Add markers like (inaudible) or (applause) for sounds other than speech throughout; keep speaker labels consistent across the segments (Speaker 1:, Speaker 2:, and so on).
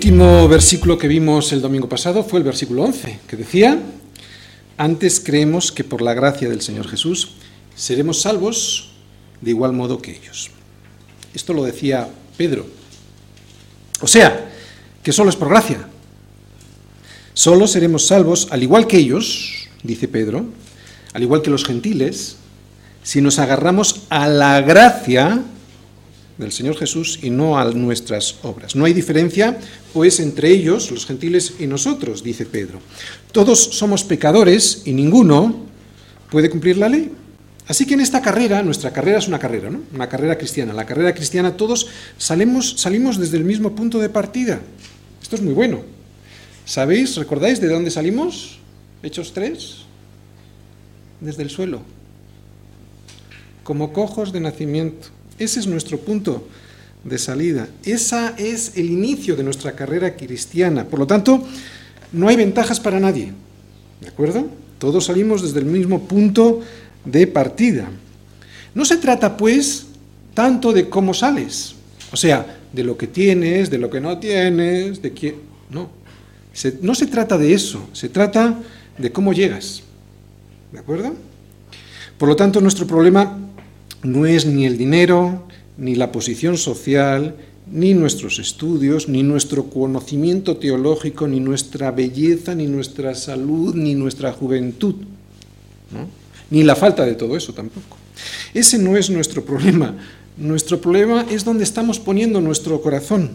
Speaker 1: último versículo que vimos el domingo pasado fue el versículo 11, que decía, antes creemos que por la gracia del Señor Jesús seremos salvos de igual modo que ellos. Esto lo decía Pedro. O sea, que solo es por gracia. Solo seremos salvos, al igual que ellos, dice Pedro, al igual que los gentiles, si nos agarramos a la gracia del Señor Jesús y no a nuestras obras. No hay diferencia, pues, entre ellos, los gentiles, y nosotros, dice Pedro. Todos somos pecadores y ninguno puede cumplir la ley. Así que en esta carrera, nuestra carrera es una carrera, ¿no? Una carrera cristiana. La carrera cristiana todos salimos, salimos desde el mismo punto de partida. Esto es muy bueno. ¿Sabéis, recordáis de dónde salimos? Hechos 3. Desde el suelo. Como cojos de nacimiento. Ese es nuestro punto de salida. Esa es el inicio de nuestra carrera cristiana. Por lo tanto, no hay ventajas para nadie. ¿De acuerdo? Todos salimos desde el mismo punto de partida. No se trata, pues, tanto de cómo sales, o sea, de lo que tienes, de lo que no tienes, de quién. No. no se trata de eso, se trata de cómo llegas. ¿De acuerdo? Por lo tanto, nuestro problema no es ni el dinero, ni la posición social, ni nuestros estudios, ni nuestro conocimiento teológico, ni nuestra belleza, ni nuestra salud, ni nuestra juventud, ni la falta de todo eso tampoco. Ese no es nuestro problema. Nuestro problema es donde estamos poniendo nuestro corazón,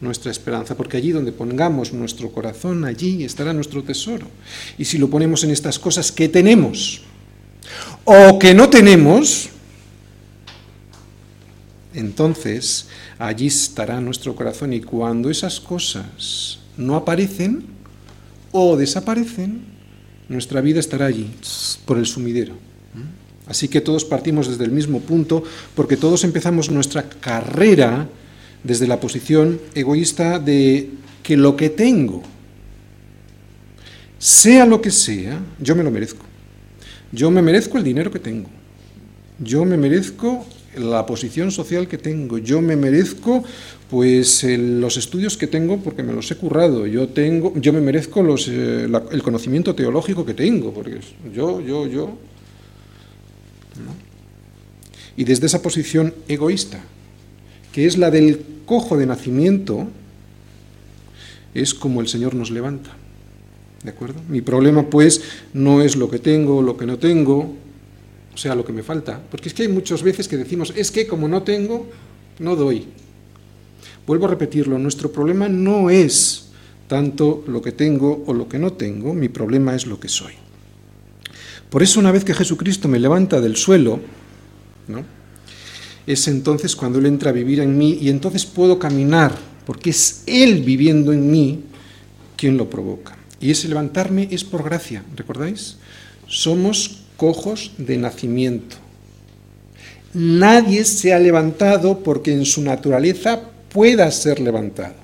Speaker 1: nuestra esperanza, porque allí donde pongamos nuestro corazón, allí estará nuestro tesoro. Y si lo ponemos en estas cosas que tenemos, o que no tenemos, entonces allí estará nuestro corazón y cuando esas cosas no aparecen o desaparecen, nuestra vida estará allí, por el sumidero. Así que todos partimos desde el mismo punto porque todos empezamos nuestra carrera desde la posición egoísta de que lo que tengo, sea lo que sea, yo me lo merezco. Yo me merezco el dinero que tengo. Yo me merezco la posición social que tengo. Yo me merezco pues los estudios que tengo porque me los he currado. Yo tengo, yo me merezco los, eh, el conocimiento teológico que tengo porque yo, yo, yo. Y desde esa posición egoísta, que es la del cojo de nacimiento, es como el Señor nos levanta. ¿De acuerdo? Mi problema, pues, no es lo que tengo, lo que no tengo, o sea, lo que me falta. Porque es que hay muchas veces que decimos, es que como no tengo, no doy. Vuelvo a repetirlo, nuestro problema no es tanto lo que tengo o lo que no tengo, mi problema es lo que soy. Por eso una vez que Jesucristo me levanta del suelo, ¿no? es entonces cuando Él entra a vivir en mí y entonces puedo caminar, porque es Él viviendo en mí quien lo provoca. Y ese levantarme es por gracia, ¿recordáis? Somos cojos de nacimiento. Nadie se ha levantado porque en su naturaleza pueda ser levantado.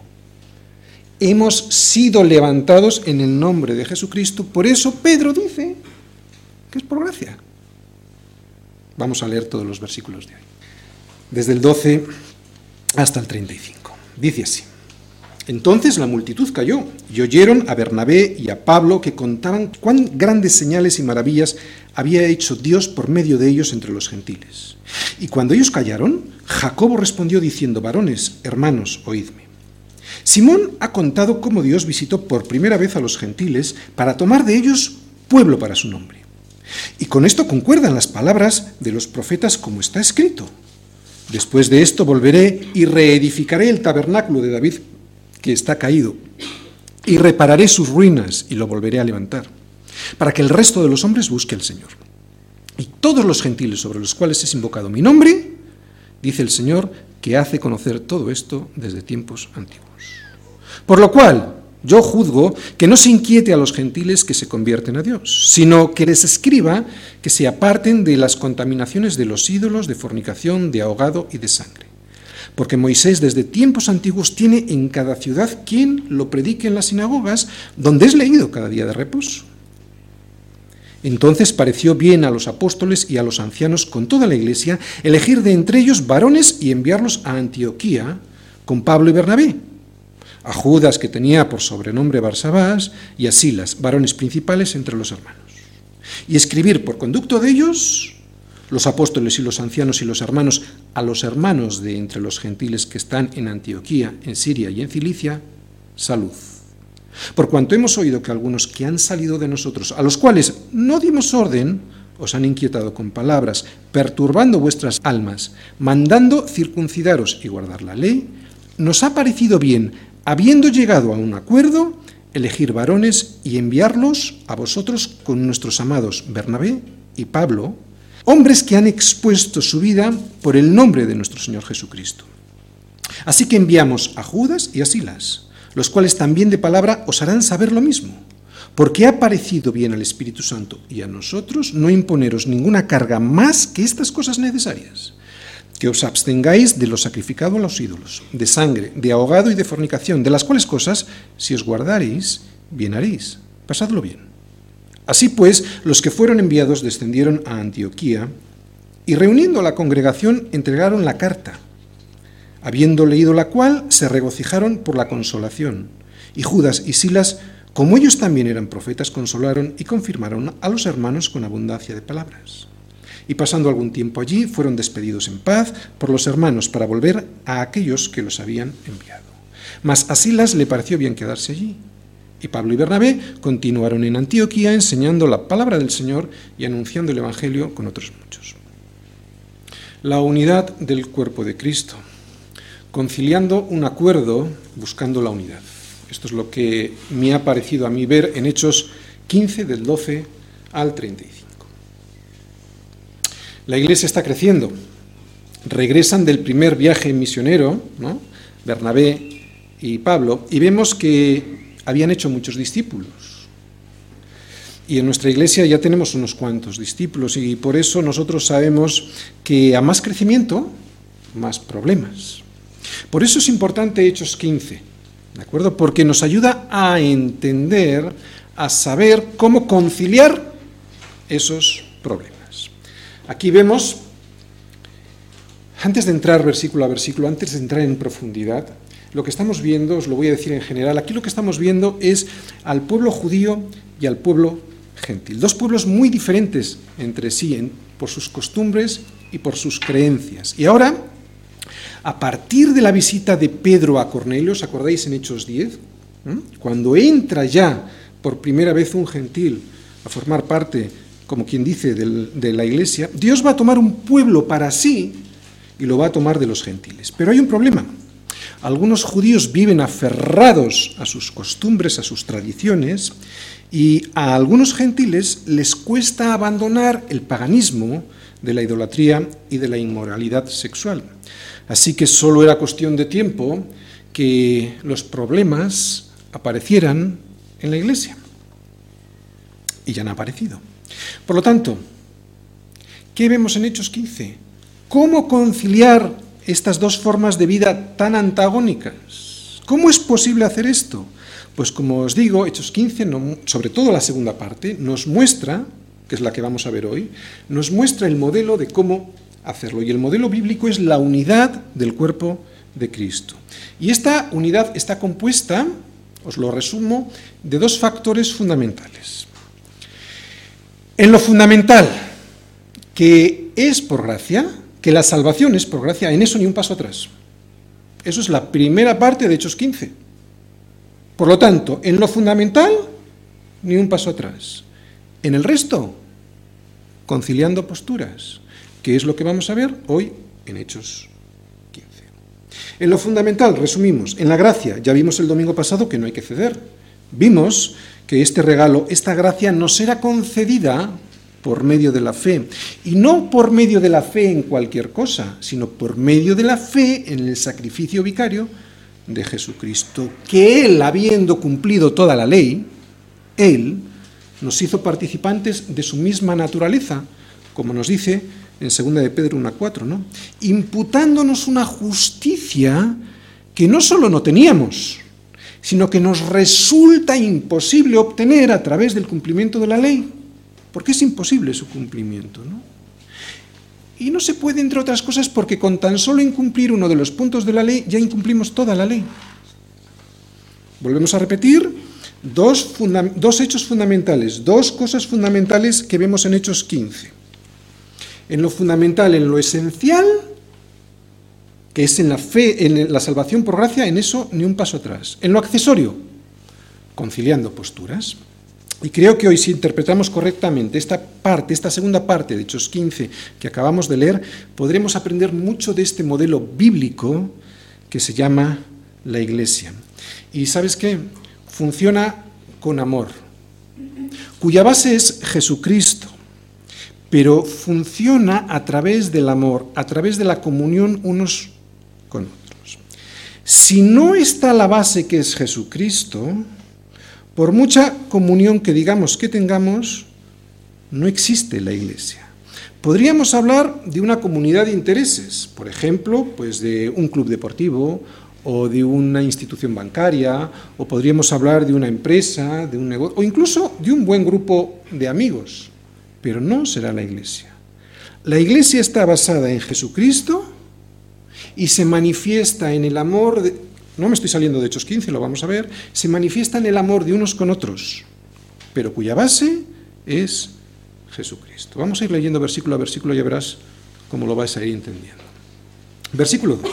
Speaker 1: Hemos sido levantados en el nombre de Jesucristo, por eso Pedro dice que es por gracia. Vamos a leer todos los versículos de hoy, desde el 12 hasta el 35. Dice así. Entonces la multitud cayó y oyeron a Bernabé y a Pablo que contaban cuán grandes señales y maravillas había hecho Dios por medio de ellos entre los gentiles. Y cuando ellos callaron, Jacobo respondió diciendo, varones, hermanos, oídme. Simón ha contado cómo Dios visitó por primera vez a los gentiles para tomar de ellos pueblo para su nombre. Y con esto concuerdan las palabras de los profetas como está escrito. Después de esto volveré y reedificaré el tabernáculo de David que está caído, y repararé sus ruinas y lo volveré a levantar, para que el resto de los hombres busque al Señor. Y todos los gentiles sobre los cuales es invocado mi nombre, dice el Señor, que hace conocer todo esto desde tiempos antiguos. Por lo cual, yo juzgo que no se inquiete a los gentiles que se convierten a Dios, sino que les escriba que se aparten de las contaminaciones de los ídolos, de fornicación, de ahogado y de sangre porque Moisés desde tiempos antiguos tiene en cada ciudad quien lo predique en las sinagogas, donde es leído cada día de reposo. Entonces pareció bien a los apóstoles y a los ancianos con toda la iglesia elegir de entre ellos varones y enviarlos a Antioquía con Pablo y Bernabé, a Judas, que tenía por sobrenombre Barsabás, y a Silas, varones principales entre los hermanos. Y escribir por conducto de ellos, los apóstoles y los ancianos y los hermanos, a los hermanos de entre los gentiles que están en Antioquía, en Siria y en Cilicia, salud. Por cuanto hemos oído que algunos que han salido de nosotros, a los cuales no dimos orden, os han inquietado con palabras, perturbando vuestras almas, mandando circuncidaros y guardar la ley, nos ha parecido bien, habiendo llegado a un acuerdo, elegir varones y enviarlos a vosotros con nuestros amados Bernabé y Pablo, hombres que han expuesto su vida por el nombre de nuestro Señor Jesucristo. Así que enviamos a Judas y a Silas, los cuales también de palabra os harán saber lo mismo, porque ha parecido bien al Espíritu Santo y a nosotros no imponeros ninguna carga más que estas cosas necesarias, que os abstengáis de lo sacrificado a los ídolos, de sangre, de ahogado y de fornicación, de las cuales cosas, si os guardaréis, bien haréis. Pasadlo bien. Así pues, los que fueron enviados descendieron a Antioquía y reuniendo a la congregación entregaron la carta, habiendo leído la cual se regocijaron por la consolación. Y Judas y Silas, como ellos también eran profetas, consolaron y confirmaron a los hermanos con abundancia de palabras. Y pasando algún tiempo allí, fueron despedidos en paz por los hermanos para volver a aquellos que los habían enviado. Mas a Silas le pareció bien quedarse allí y Pablo y Bernabé continuaron en Antioquía enseñando la palabra del Señor y anunciando el Evangelio con otros muchos. La unidad del cuerpo de Cristo, conciliando un acuerdo buscando la unidad. Esto es lo que me ha parecido a mí ver en Hechos 15 del 12 al 35. La iglesia está creciendo. Regresan del primer viaje misionero, ¿no? Bernabé y Pablo, y vemos que habían hecho muchos discípulos. Y en nuestra iglesia ya tenemos unos cuantos discípulos y por eso nosotros sabemos que a más crecimiento, más problemas. Por eso es importante Hechos 15, ¿de acuerdo? Porque nos ayuda a entender, a saber cómo conciliar esos problemas. Aquí vemos, antes de entrar versículo a versículo, antes de entrar en profundidad, lo que estamos viendo, os lo voy a decir en general, aquí lo que estamos viendo es al pueblo judío y al pueblo gentil. Dos pueblos muy diferentes entre sí por sus costumbres y por sus creencias. Y ahora, a partir de la visita de Pedro a Cornelio, ¿os acordáis en Hechos 10? ¿Mm? Cuando entra ya por primera vez un gentil a formar parte, como quien dice, de la iglesia, Dios va a tomar un pueblo para sí y lo va a tomar de los gentiles. Pero hay un problema. Algunos judíos viven aferrados a sus costumbres, a sus tradiciones, y a algunos gentiles les cuesta abandonar el paganismo de la idolatría y de la inmoralidad sexual. Así que solo era cuestión de tiempo que los problemas aparecieran en la iglesia. Y ya han aparecido. Por lo tanto, ¿qué vemos en Hechos 15? ¿Cómo conciliar estas dos formas de vida tan antagónicas. ¿Cómo es posible hacer esto? Pues como os digo, Hechos 15, sobre todo la segunda parte, nos muestra, que es la que vamos a ver hoy, nos muestra el modelo de cómo hacerlo. Y el modelo bíblico es la unidad del cuerpo de Cristo. Y esta unidad está compuesta, os lo resumo, de dos factores fundamentales. En lo fundamental, que es por gracia, que la salvación es por gracia, en eso ni un paso atrás. Eso es la primera parte de Hechos 15. Por lo tanto, en lo fundamental, ni un paso atrás. En el resto, conciliando posturas, que es lo que vamos a ver hoy en Hechos 15. En lo fundamental, resumimos, en la gracia, ya vimos el domingo pasado que no hay que ceder. Vimos que este regalo, esta gracia, nos será concedida por medio de la fe. Y no por medio de la fe en cualquier cosa, sino por medio de la fe en el sacrificio vicario de Jesucristo, que Él, habiendo cumplido toda la ley, Él nos hizo participantes de su misma naturaleza, como nos dice en 2 de Pedro 1.4, ¿no? imputándonos una justicia que no solo no teníamos, sino que nos resulta imposible obtener a través del cumplimiento de la ley porque es imposible su cumplimiento. ¿no? Y no se puede, entre otras cosas, porque con tan solo incumplir uno de los puntos de la ley ya incumplimos toda la ley. Volvemos a repetir dos, dos hechos fundamentales, dos cosas fundamentales que vemos en Hechos 15. En lo fundamental, en lo esencial, que es en la fe, en la salvación por gracia, en eso ni un paso atrás. En lo accesorio, conciliando posturas. Y creo que hoy si interpretamos correctamente esta parte, esta segunda parte de Hechos 15 que acabamos de leer, podremos aprender mucho de este modelo bíblico que se llama la Iglesia. Y sabes qué? Funciona con amor, cuya base es Jesucristo, pero funciona a través del amor, a través de la comunión unos con otros. Si no está la base que es Jesucristo, por mucha comunión que digamos que tengamos, no existe la iglesia. Podríamos hablar de una comunidad de intereses, por ejemplo, pues de un club deportivo o de una institución bancaria, o podríamos hablar de una empresa, de un negocio, o incluso de un buen grupo de amigos, pero no será la iglesia. La iglesia está basada en Jesucristo y se manifiesta en el amor de, no me estoy saliendo de Hechos 15, lo vamos a ver, se manifiesta en el amor de unos con otros, pero cuya base es Jesucristo. Vamos a ir leyendo versículo a versículo, ya verás cómo lo vais a ir entendiendo. Versículo 2.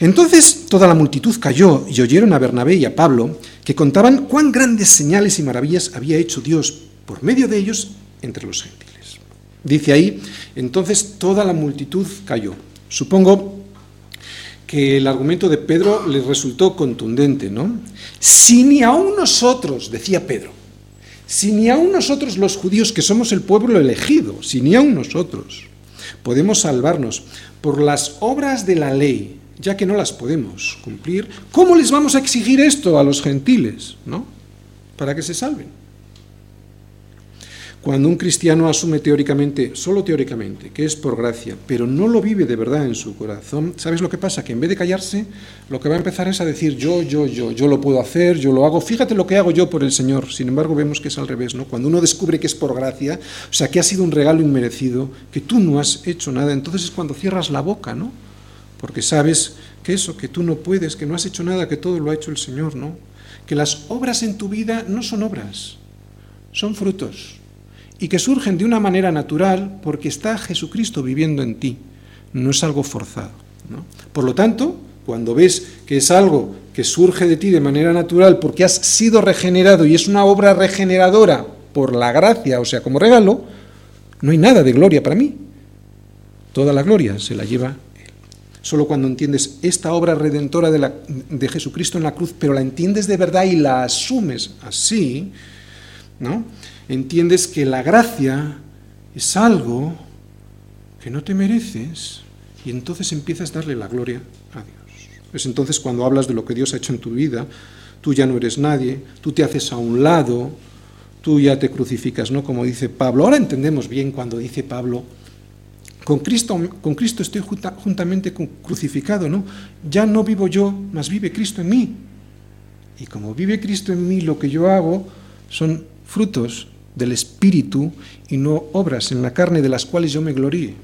Speaker 1: Entonces toda la multitud cayó y oyeron a Bernabé y a Pablo que contaban cuán grandes señales y maravillas había hecho Dios por medio de ellos entre los gentiles. Dice ahí, entonces toda la multitud cayó. Supongo que el argumento de Pedro le resultó contundente, ¿no? Si ni aún nosotros, decía Pedro, si ni aún nosotros los judíos que somos el pueblo elegido, si ni aún nosotros podemos salvarnos por las obras de la ley, ya que no las podemos cumplir, ¿cómo les vamos a exigir esto a los gentiles, ¿no? Para que se salven. Cuando un cristiano asume teóricamente, solo teóricamente, que es por gracia, pero no lo vive de verdad en su corazón, ¿sabes lo que pasa? Que en vez de callarse, lo que va a empezar es a decir yo, yo, yo, yo lo puedo hacer, yo lo hago, fíjate lo que hago yo por el Señor. Sin embargo, vemos que es al revés, ¿no? Cuando uno descubre que es por gracia, o sea, que ha sido un regalo inmerecido, que tú no has hecho nada, entonces es cuando cierras la boca, ¿no? Porque sabes que eso, que tú no puedes, que no has hecho nada, que todo lo ha hecho el Señor, ¿no? Que las obras en tu vida no son obras, son frutos y que surgen de una manera natural porque está Jesucristo viviendo en ti, no es algo forzado. Por lo tanto, cuando ves que es algo que surge de ti de manera natural porque has sido regenerado y es una obra regeneradora por la gracia, o sea, como regalo, no hay nada de gloria para mí. Toda la gloria se la lleva Él. Solo cuando entiendes esta obra redentora de, de Jesucristo en la cruz, pero la entiendes de verdad y la asumes así, ¿no? Entiendes que la gracia es algo que no te mereces y entonces empiezas a darle la gloria a Dios. Es entonces cuando hablas de lo que Dios ha hecho en tu vida, tú ya no eres nadie, tú te haces a un lado, tú ya te crucificas, ¿no? Como dice Pablo. Ahora entendemos bien cuando dice Pablo, con Cristo, con Cristo estoy juntamente crucificado, ¿no? Ya no vivo yo, mas vive Cristo en mí. Y como vive Cristo en mí, lo que yo hago son frutos del Espíritu y no obras en la carne de las cuales yo me gloríe.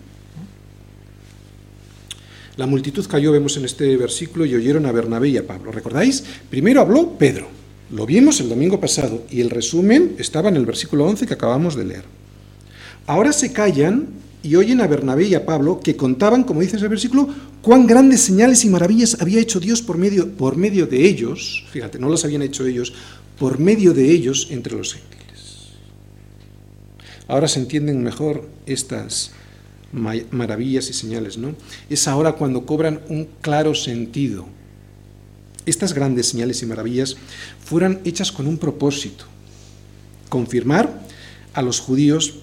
Speaker 1: La multitud cayó, vemos en este versículo, y oyeron a Bernabé y a Pablo. ¿Recordáis? Primero habló Pedro. Lo vimos el domingo pasado y el resumen estaba en el versículo 11 que acabamos de leer. Ahora se callan y oyen a Bernabé y a Pablo que contaban, como dice ese versículo, cuán grandes señales y maravillas había hecho Dios por medio, por medio de ellos, fíjate, no las habían hecho ellos, por medio de ellos entre los gentiles. Ahora se entienden mejor estas maravillas y señales, ¿no? Es ahora cuando cobran un claro sentido. Estas grandes señales y maravillas fueron hechas con un propósito, confirmar a los judíos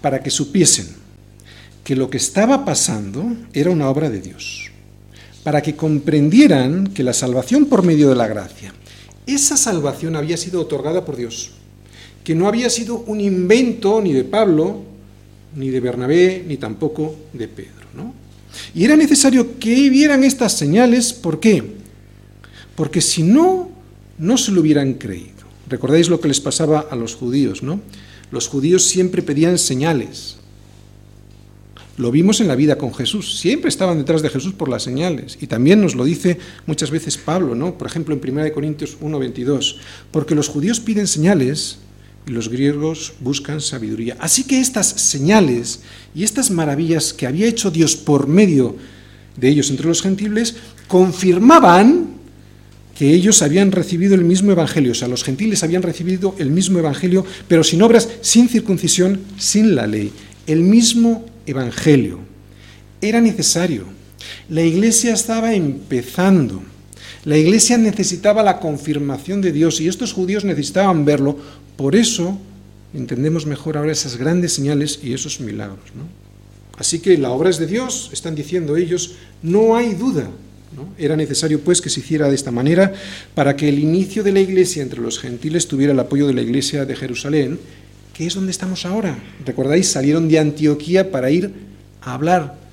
Speaker 1: para que supiesen que lo que estaba pasando era una obra de Dios, para que comprendieran que la salvación por medio de la gracia, esa salvación había sido otorgada por Dios que no había sido un invento ni de Pablo, ni de Bernabé, ni tampoco de Pedro. ¿no? Y era necesario que vieran estas señales, ¿por qué? Porque si no, no se lo hubieran creído. Recordáis lo que les pasaba a los judíos, ¿no? Los judíos siempre pedían señales. Lo vimos en la vida con Jesús. Siempre estaban detrás de Jesús por las señales. Y también nos lo dice muchas veces Pablo, ¿no? Por ejemplo, en 1 Corintios 1:22. Porque los judíos piden señales y los griegos buscan sabiduría. Así que estas señales y estas maravillas que había hecho Dios por medio de ellos entre los gentiles confirmaban que ellos habían recibido el mismo evangelio, o sea, los gentiles habían recibido el mismo evangelio, pero sin obras, sin circuncisión, sin la ley. El mismo evangelio. Era necesario. La iglesia estaba empezando. La iglesia necesitaba la confirmación de Dios y estos judíos necesitaban verlo. Por eso entendemos mejor ahora esas grandes señales y esos milagros. Así que la obra es de Dios, están diciendo ellos, no hay duda. Era necesario pues que se hiciera de esta manera para que el inicio de la iglesia entre los gentiles tuviera el apoyo de la iglesia de Jerusalén que es donde estamos ahora. ¿Recordáis? Salieron de Antioquía para ir a hablar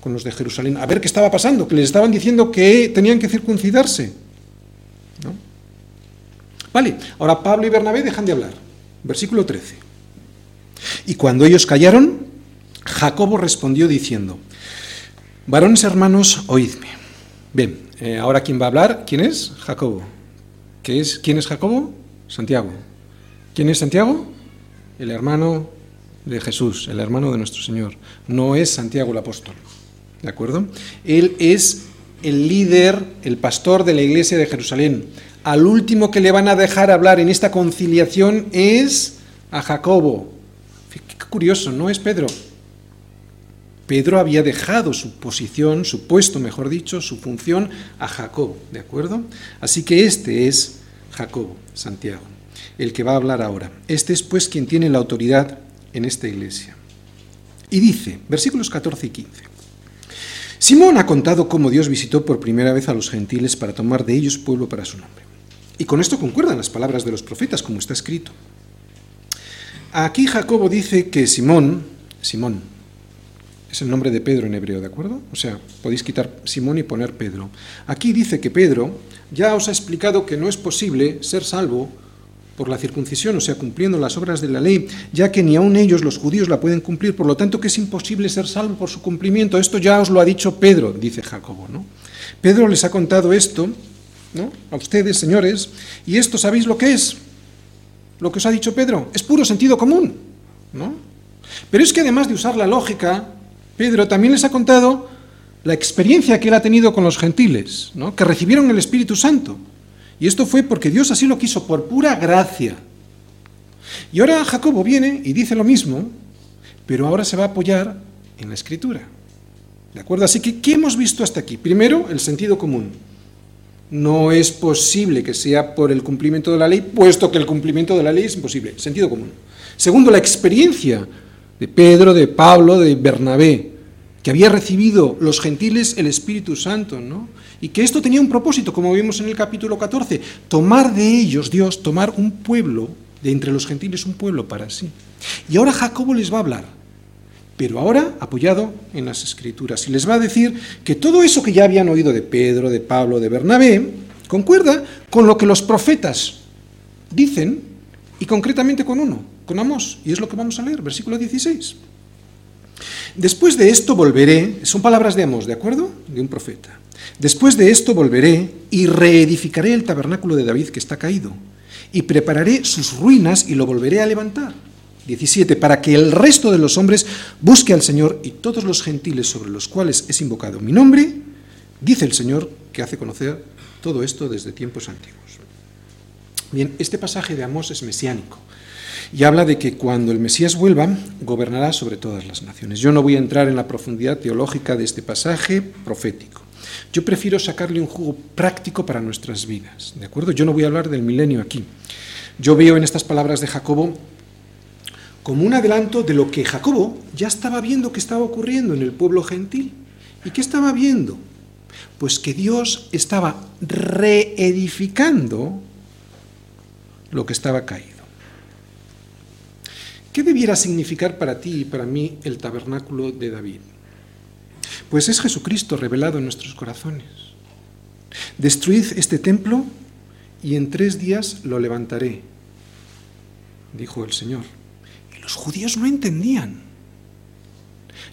Speaker 1: con los de Jerusalén, a ver qué estaba pasando, que les estaban diciendo que tenían que circuncidarse. Vale, ahora Pablo y Bernabé dejan de hablar. Versículo 13. Y cuando ellos callaron, Jacobo respondió diciendo, varones hermanos, oídme. Bien, eh, ahora quién va a hablar, ¿quién es? Jacobo. ¿Qué es? ¿Quién es Jacobo? Santiago. ¿Quién es Santiago? el hermano de Jesús, el hermano de nuestro Señor. No es Santiago el apóstol. ¿De acuerdo? Él es el líder, el pastor de la iglesia de Jerusalén. Al último que le van a dejar hablar en esta conciliación es a Jacobo. Qué curioso, no es Pedro. Pedro había dejado su posición, su puesto, mejor dicho, su función a Jacobo, ¿de acuerdo? Así que este es Jacobo, Santiago el que va a hablar ahora. Este es pues quien tiene la autoridad en esta iglesia. Y dice, versículos 14 y 15. Simón ha contado cómo Dios visitó por primera vez a los gentiles para tomar de ellos pueblo para su nombre. Y con esto concuerdan las palabras de los profetas, como está escrito. Aquí Jacobo dice que Simón, Simón, es el nombre de Pedro en hebreo, ¿de acuerdo? O sea, podéis quitar Simón y poner Pedro. Aquí dice que Pedro ya os ha explicado que no es posible ser salvo por la circuncisión, o sea, cumpliendo las obras de la ley, ya que ni aun ellos, los judíos, la pueden cumplir, por lo tanto que es imposible ser salvo por su cumplimiento. Esto ya os lo ha dicho Pedro, dice Jacobo. ¿no? Pedro les ha contado esto ¿no? a ustedes, señores, y esto sabéis lo que es, lo que os ha dicho Pedro, es puro sentido común. ¿no? Pero es que además de usar la lógica, Pedro también les ha contado la experiencia que él ha tenido con los gentiles, ¿no? que recibieron el Espíritu Santo. Y esto fue porque Dios así lo quiso, por pura gracia. Y ahora Jacobo viene y dice lo mismo, pero ahora se va a apoyar en la escritura. ¿De acuerdo? Así que, ¿qué hemos visto hasta aquí? Primero, el sentido común. No es posible que sea por el cumplimiento de la ley, puesto que el cumplimiento de la ley es imposible. Sentido común. Segundo, la experiencia de Pedro, de Pablo, de Bernabé, que había recibido los gentiles el Espíritu Santo, ¿no? Y que esto tenía un propósito, como vimos en el capítulo 14, tomar de ellos, Dios, tomar un pueblo, de entre los gentiles un pueblo para sí. Y ahora Jacobo les va a hablar, pero ahora apoyado en las escrituras, y les va a decir que todo eso que ya habían oído de Pedro, de Pablo, de Bernabé, concuerda con lo que los profetas dicen, y concretamente con uno, con Amós, y es lo que vamos a leer, versículo 16. Después de esto volveré, son palabras de Amós, ¿de acuerdo? De un profeta. Después de esto volveré y reedificaré el tabernáculo de David que está caído, y prepararé sus ruinas y lo volveré a levantar. 17. Para que el resto de los hombres busque al Señor y todos los gentiles sobre los cuales es invocado mi nombre, dice el Señor que hace conocer todo esto desde tiempos antiguos. Bien, este pasaje de Amós es mesiánico y habla de que cuando el Mesías vuelva, gobernará sobre todas las naciones. Yo no voy a entrar en la profundidad teológica de este pasaje profético. Yo prefiero sacarle un jugo práctico para nuestras vidas, ¿de acuerdo? Yo no voy a hablar del milenio aquí. Yo veo en estas palabras de Jacobo como un adelanto de lo que Jacobo ya estaba viendo que estaba ocurriendo en el pueblo gentil. ¿Y qué estaba viendo? Pues que Dios estaba reedificando lo que estaba caído. ¿Qué debiera significar para ti y para mí el tabernáculo de David? Pues es Jesucristo revelado en nuestros corazones. Destruid este templo y en tres días lo levantaré, dijo el Señor. Y los judíos no entendían.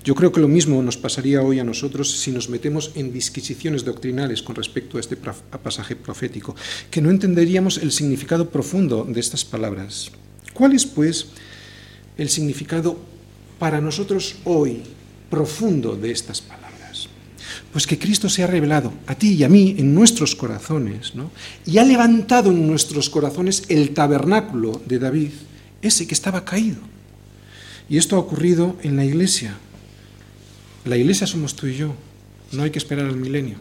Speaker 1: Yo creo que lo mismo nos pasaría hoy a nosotros si nos metemos en disquisiciones doctrinales con respecto a este pasaje profético, que no entenderíamos el significado profundo de estas palabras. ¿Cuál es, pues, el significado para nosotros hoy profundo de estas palabras? Pues que Cristo se ha revelado a ti y a mí en nuestros corazones, ¿no? y ha levantado en nuestros corazones el tabernáculo de David, ese que estaba caído. Y esto ha ocurrido en la iglesia. La iglesia somos tú y yo, no hay que esperar al milenio.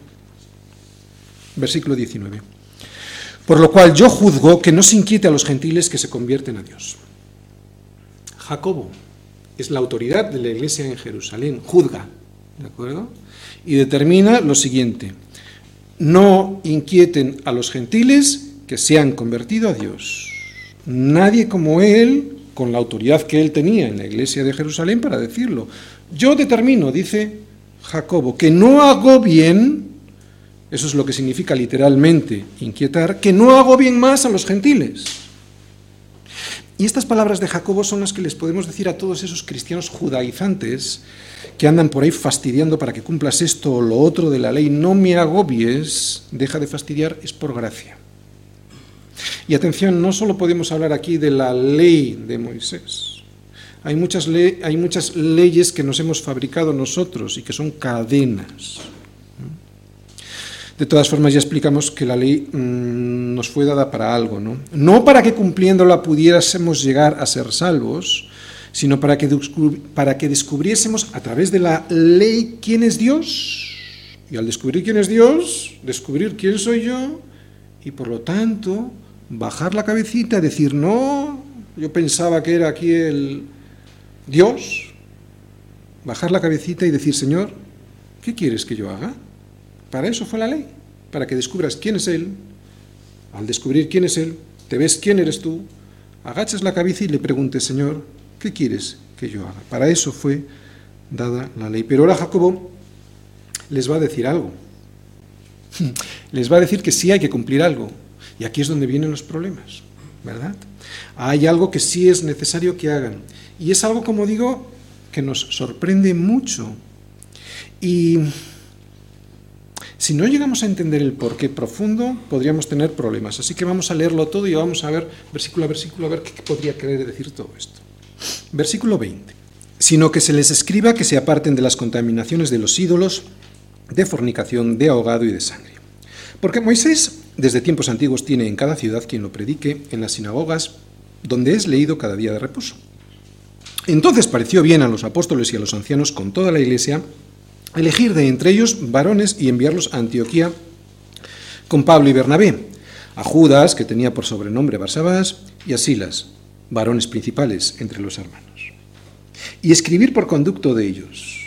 Speaker 1: Versículo 19. Por lo cual yo juzgo que no se inquiete a los gentiles que se convierten a Dios. Jacobo es la autoridad de la iglesia en Jerusalén, juzga, ¿de acuerdo? Y determina lo siguiente, no inquieten a los gentiles que se han convertido a Dios. Nadie como él, con la autoridad que él tenía en la iglesia de Jerusalén para decirlo. Yo determino, dice Jacobo, que no hago bien eso es lo que significa literalmente inquietar, que no hago bien más a los gentiles. Y estas palabras de Jacobo son las que les podemos decir a todos esos cristianos judaizantes que andan por ahí fastidiando para que cumplas esto o lo otro de la ley. No me agobies, deja de fastidiar, es por gracia. Y atención, no solo podemos hablar aquí de la ley de Moisés. Hay muchas, hay muchas leyes que nos hemos fabricado nosotros y que son cadenas. De todas formas, ya explicamos que la ley mm, nos fue dada para algo, ¿no? No para que cumpliéndola pudiésemos llegar a ser salvos, sino para que, para que descubriésemos a través de la ley quién es Dios. Y al descubrir quién es Dios, descubrir quién soy yo, y por lo tanto, bajar la cabecita, decir, no, yo pensaba que era aquí el Dios, bajar la cabecita y decir, Señor, ¿qué quieres que yo haga? Para eso fue la ley, para que descubras quién es Él. Al descubrir quién es Él, te ves quién eres tú, agachas la cabeza y le preguntes, Señor, ¿qué quieres que yo haga? Para eso fue dada la ley. Pero ahora Jacobo les va a decir algo. (laughs) Les va a decir que sí hay que cumplir algo. Y aquí es donde vienen los problemas, ¿verdad? Hay algo que sí es necesario que hagan. Y es algo, como digo, que nos sorprende mucho. Y si no llegamos a entender el porqué profundo, podríamos tener problemas. Así que vamos a leerlo todo y vamos a ver versículo a versículo a ver qué podría querer decir todo esto. Versículo 20. Sino que se les escriba que se aparten de las contaminaciones de los ídolos, de fornicación, de ahogado y de sangre. Porque Moisés, desde tiempos antiguos, tiene en cada ciudad quien lo predique, en las sinagogas, donde es leído cada día de reposo. Entonces pareció bien a los apóstoles y a los ancianos con toda la iglesia elegir de entre ellos varones y enviarlos a Antioquía con Pablo y Bernabé, a Judas, que tenía por sobrenombre Barsabás, y a Silas, varones principales entre los hermanos. Y escribir por conducto de ellos,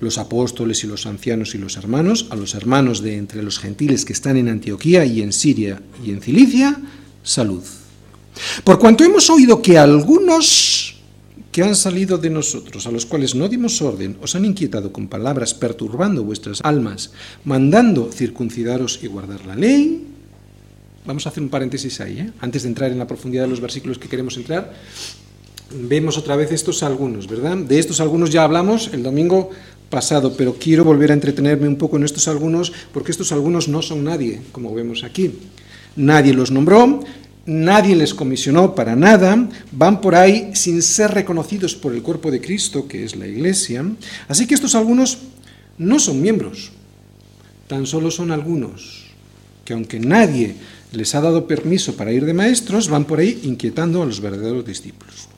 Speaker 1: los apóstoles y los ancianos y los hermanos, a los hermanos de entre los gentiles que están en Antioquía y en Siria y en Cilicia, salud. Por cuanto hemos oído que algunos que han salido de nosotros, a los cuales no dimos orden, os han inquietado con palabras, perturbando vuestras almas, mandando circuncidaros y guardar la ley. Vamos a hacer un paréntesis ahí, ¿eh? antes de entrar en la profundidad de los versículos que queremos entrar. Vemos otra vez estos algunos, ¿verdad? De estos algunos ya hablamos el domingo pasado, pero quiero volver a entretenerme un poco en estos algunos, porque estos algunos no son nadie, como vemos aquí. Nadie los nombró, nadie les comisionó para nada, van por ahí sin ser reconocidos por el cuerpo de Cristo, que es la Iglesia. Así que estos algunos no son miembros, tan solo son algunos, que aunque nadie les ha dado permiso para ir de maestros, van por ahí inquietando a los verdaderos discípulos.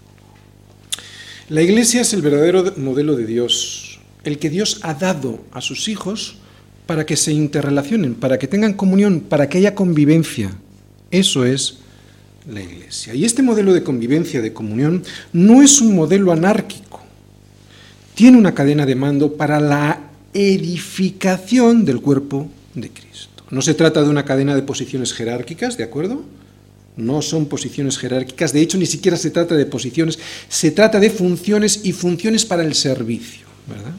Speaker 1: La Iglesia es el verdadero modelo de Dios, el que Dios ha dado a sus hijos para que se interrelacionen, para que tengan comunión, para que haya convivencia. Eso es la Iglesia. Y este modelo de convivencia, de comunión, no es un modelo anárquico. Tiene una cadena de mando para la edificación del cuerpo de Cristo. No se trata de una cadena de posiciones jerárquicas, ¿de acuerdo? No son posiciones jerárquicas, de hecho ni siquiera se trata de posiciones, se trata de funciones y funciones para el servicio, ¿verdad?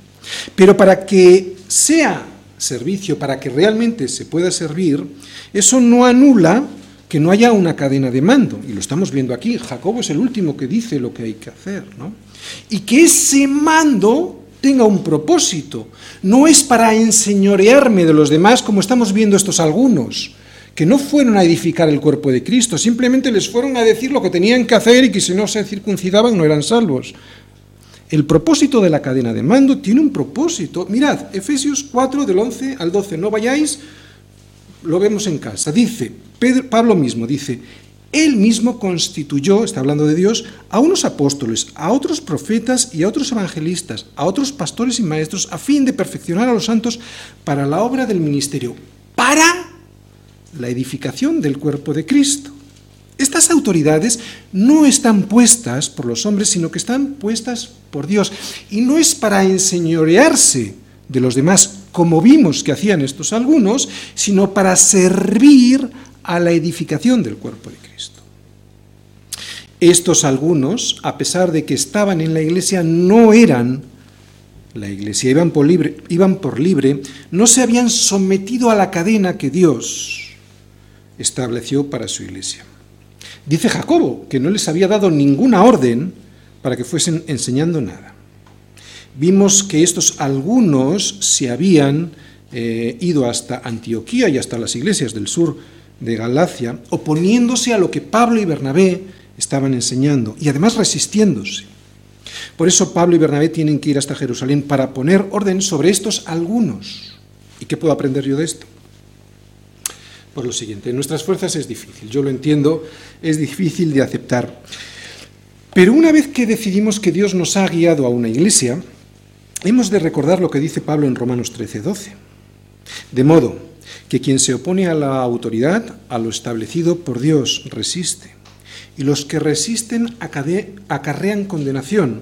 Speaker 1: Pero para que sea servicio, para que realmente se pueda servir, eso no anula que no haya una cadena de mando, y lo estamos viendo aquí, Jacobo es el último que dice lo que hay que hacer, ¿no? Y que ese mando tenga un propósito, no es para enseñorearme de los demás como estamos viendo estos algunos, que no fueron a edificar el cuerpo de Cristo, simplemente les fueron a decir lo que tenían que hacer y que si no se circuncidaban no eran salvos. El propósito de la cadena de mando tiene un propósito. Mirad, Efesios 4 del 11 al 12, no vayáis, lo vemos en casa. Dice, Pablo mismo dice, él mismo constituyó, está hablando de Dios, a unos apóstoles, a otros profetas y a otros evangelistas, a otros pastores y maestros, a fin de perfeccionar a los santos para la obra del ministerio, para la edificación del cuerpo de Cristo. Estas autoridades no están puestas por los hombres, sino que están puestas por Dios. Y no es para enseñorearse de los demás, como vimos que hacían estos algunos, sino para servir a la edificación del cuerpo de Cristo. Estos algunos, a pesar de que estaban en la iglesia, no eran la iglesia, iban por libre, iban por libre no se habían sometido a la cadena que Dios estableció para su iglesia. Dice Jacobo que no les había dado ninguna orden para que fuesen enseñando nada. Vimos que estos algunos se habían eh, ido hasta Antioquía y hasta las iglesias del sur de Galacia, oponiéndose a lo que Pablo y Bernabé estaban enseñando y además resistiéndose. Por eso Pablo y Bernabé tienen que ir hasta Jerusalén para poner orden sobre estos algunos. ¿Y qué puedo aprender yo de esto? por lo siguiente, en nuestras fuerzas es difícil, yo lo entiendo, es difícil de aceptar. Pero una vez que decidimos que Dios nos ha guiado a una iglesia, hemos de recordar lo que dice Pablo en Romanos 13, 12. De modo que quien se opone a la autoridad, a lo establecido por Dios, resiste. Y los que resisten acarrean condenación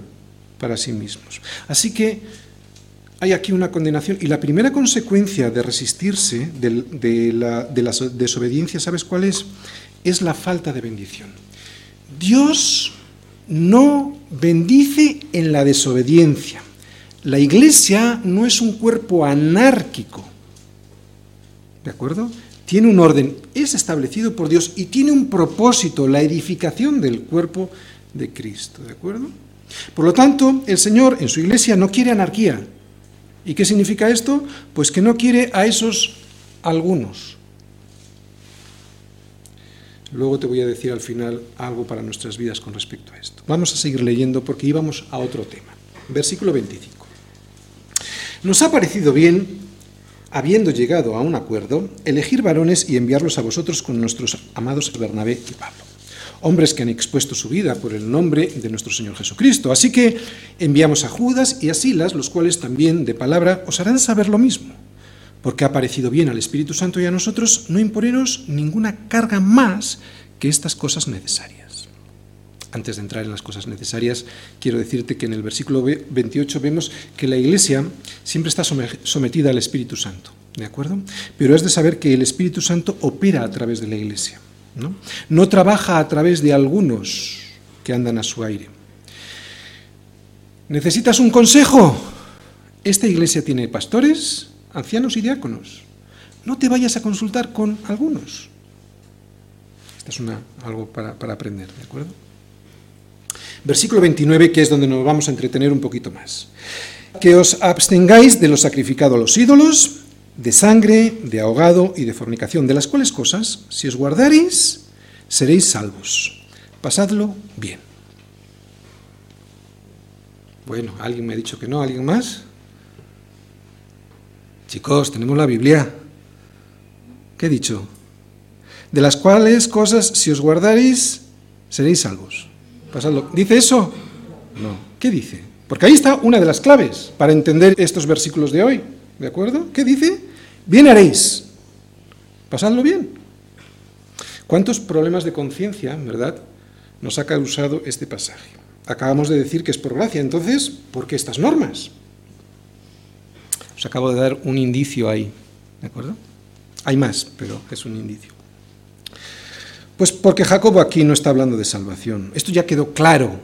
Speaker 1: para sí mismos. Así que hay aquí una condenación y la primera consecuencia de resistirse de, la, desobediencia, ¿sabes cuál es? Es la falta de bendición. Dios no bendice en la desobediencia. La iglesia no es un cuerpo anárquico, ¿de acuerdo? Tiene un orden, es establecido por Dios y tiene un propósito, la edificación del cuerpo de Cristo, ¿de acuerdo? Por lo tanto, el Señor en su iglesia no quiere anarquía, ¿Y qué significa esto? Pues que no quiere a esos algunos. Luego te voy a decir al final algo para nuestras vidas con respecto a esto. Vamos a seguir leyendo porque íbamos a otro tema. Versículo 25. Nos ha parecido bien, habiendo llegado a un acuerdo, elegir varones y enviarlos a vosotros con nuestros amados Bernabé y Pablo hombres que han expuesto su vida por el nombre de nuestro Señor Jesucristo. Así que enviamos a Judas y a Silas, los cuales también de palabra os harán saber lo mismo, porque ha parecido bien al Espíritu Santo y a nosotros no imponeros ninguna carga más que estas cosas necesarias. Antes de entrar en las cosas necesarias, quiero decirte que en el versículo 28 vemos que la Iglesia siempre está sometida al Espíritu Santo, ¿de acuerdo? Pero es de saber que el Espíritu Santo opera a través de la Iglesia. ¿no? trabaja a través de algunos que andan a su aire. ¿Necesitas un consejo? Esta iglesia tiene pastores, ancianos y diáconos. No te vayas a consultar con algunos. Esta es algo para aprender, ¿de acuerdo? Versículo 29, que es donde nos vamos a entretener un poquito más. Que os abstengáis de lo sacrificado a los ídolos, de sangre, de ahogado y de fornicación, de las cuales cosas, si os guardaréis, seréis salvos. Pasadlo bien. Bueno, alguien me ha dicho que no, ¿alguien más? Chicos, tenemos la Biblia. ¿Qué he dicho? De las cuales cosas, si os guardaréis, seréis salvos. Pasadlo. ¿Dice eso? No. ¿Qué dice? Porque ahí está una de las claves para entender estos versículos de hoy. ¿De acuerdo? ¿Qué dice? Bien haréis. Pasadlo bien. ¿Cuántos problemas de conciencia, verdad, nos ha causado este pasaje? Acabamos de decir que es por gracia, entonces, ¿por qué estas normas? Os acabo de dar un indicio ahí, ¿de acuerdo? Hay más, pero es un indicio. Pues porque Jacobo aquí no está hablando de salvación. Esto ya quedó claro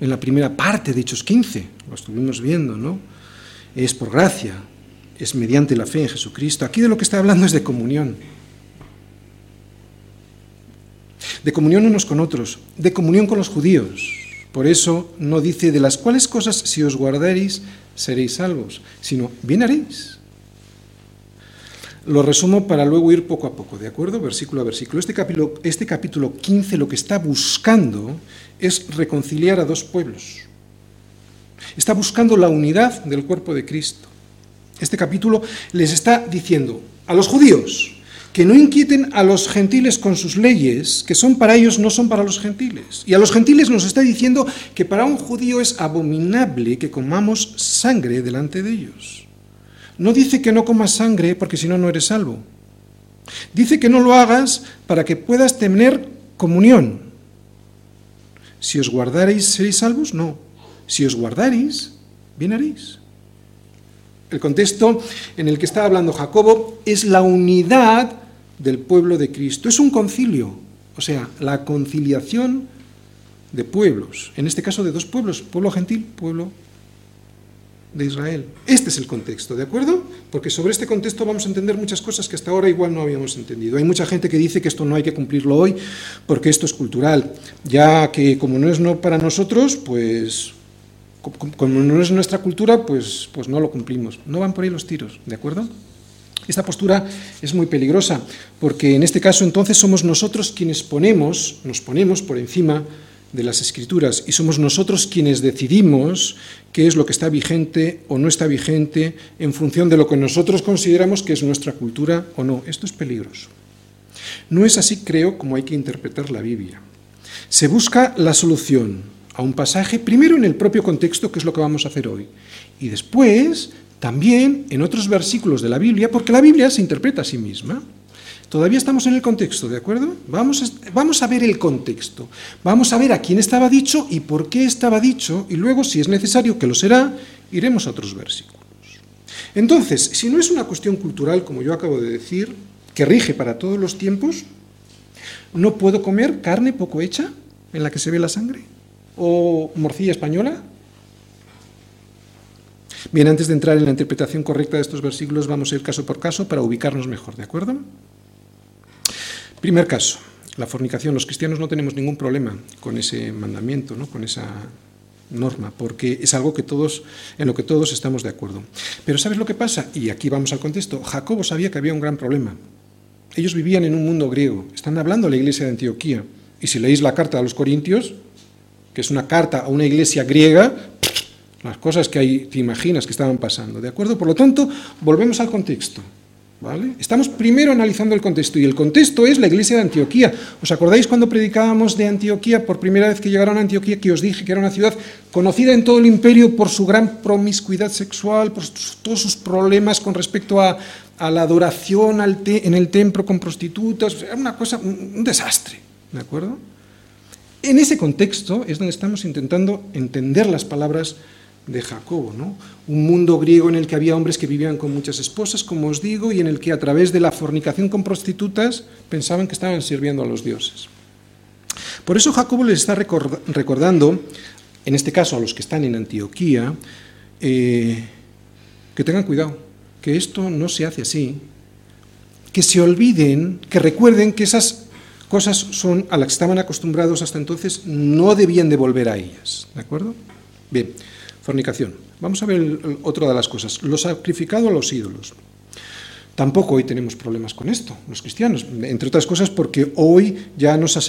Speaker 1: en la primera parte de Hechos 15, lo estuvimos viendo, ¿no? Es por gracia, es mediante la fe en Jesucristo. Aquí de lo que está hablando es de comunión. de comunión unos con otros, de comunión con los judíos. Por eso no dice de las cuales cosas si os guardaréis seréis salvos, sino bien haréis. Lo resumo para luego ir poco a poco, ¿de acuerdo? Versículo a versículo. Este capítulo, este capítulo 15 lo que está buscando es reconciliar a dos pueblos. Está buscando la unidad del cuerpo de Cristo. Este capítulo les está diciendo a los judíos, que no inquieten a los gentiles con sus leyes, que son para ellos, no son para los gentiles. Y a los gentiles nos está diciendo que para un judío es abominable que comamos sangre delante de ellos. No dice que no comas sangre porque si no, no eres salvo. Dice que no lo hagas para que puedas tener comunión. Si os guardaréis, ¿seréis salvos? No. Si os guardaréis, bien haréis. El contexto en el que está hablando Jacobo es la unidad del pueblo de Cristo. Es un concilio, o sea, la conciliación de pueblos, en este caso de dos pueblos, pueblo gentil, pueblo de Israel. Este es el contexto, ¿de acuerdo? Porque sobre este contexto vamos a entender muchas cosas que hasta ahora igual no habíamos entendido. Hay mucha gente que dice que esto no hay que cumplirlo hoy porque esto es cultural, ya que como no es no para nosotros, pues como no es nuestra cultura, pues, pues no lo cumplimos. No van por ahí los tiros, ¿de acuerdo? Esta postura es muy peligrosa, porque en este caso entonces somos nosotros quienes ponemos, nos ponemos por encima de las escrituras y somos nosotros quienes decidimos qué es lo que está vigente o no está vigente en función de lo que nosotros consideramos que es nuestra cultura o no. Esto es peligroso. No es así, creo, como hay que interpretar la Biblia. Se busca la solución a un pasaje, primero en el propio contexto, que es lo que vamos a hacer hoy, y después también en otros versículos de la Biblia, porque la Biblia se interpreta a sí misma. Todavía estamos en el contexto, ¿de acuerdo? Vamos a, ver el contexto, vamos a ver a quién estaba dicho y por qué estaba dicho, y luego, si es necesario, que lo será, iremos a otros versículos. Entonces, si no es una cuestión cultural, como yo acabo de decir, que rige para todos los tiempos, ¿no puedo comer carne poco hecha en la que se ve la sangre? ¿O morcilla española? Bien, antes de entrar en la interpretación correcta de estos versículos, vamos a ir caso por caso para ubicarnos mejor, ¿de acuerdo? Primer caso, la fornicación. Los cristianos no tenemos ningún problema con ese mandamiento, ¿no? con esa norma, porque es algo que todos, en lo que todos estamos de acuerdo. Pero ¿sabes lo que pasa? Y aquí vamos al contexto. Jacobo sabía que había un gran problema. Ellos vivían en un mundo griego, están hablando de la iglesia de Antioquía. Y si leéis la carta a los Corintios, que es una carta a una iglesia griega, las cosas que hay, te imaginas que estaban pasando, ¿de acuerdo? Por lo tanto, volvemos al contexto. Estamos primero analizando el contexto y el contexto es la iglesia de Antioquía. ¿Os acordáis cuando predicábamos de Antioquía por primera vez que llegaron a Antioquía que os dije que era una ciudad conocida en todo el imperio por su gran promiscuidad sexual, por todos sus problemas con respecto a, la adoración en el templo con prostitutas? Era una cosa, un desastre, ¿de acuerdo? En ese contexto es donde estamos intentando entender las palabras de Jacobo, ¿no? Un mundo griego en el que había hombres que vivían con muchas esposas, como os digo, y en el que a través de la fornicación con prostitutas pensaban que estaban sirviendo a los dioses. Por eso Jacobo les está recordando, en este caso a los que están en Antioquía, eh, que tengan cuidado, que esto no se hace así, que se olviden, que recuerden que esas cosas son a las que estaban acostumbrados hasta entonces, no debían de volver a ellas. ¿De acuerdo? Bien, fornicación. Vamos a ver otra de las cosas. Lo sacrificado a los ídolos. Tampoco hoy tenemos problemas con esto, los cristianos, entre otras cosas porque hoy ya no se,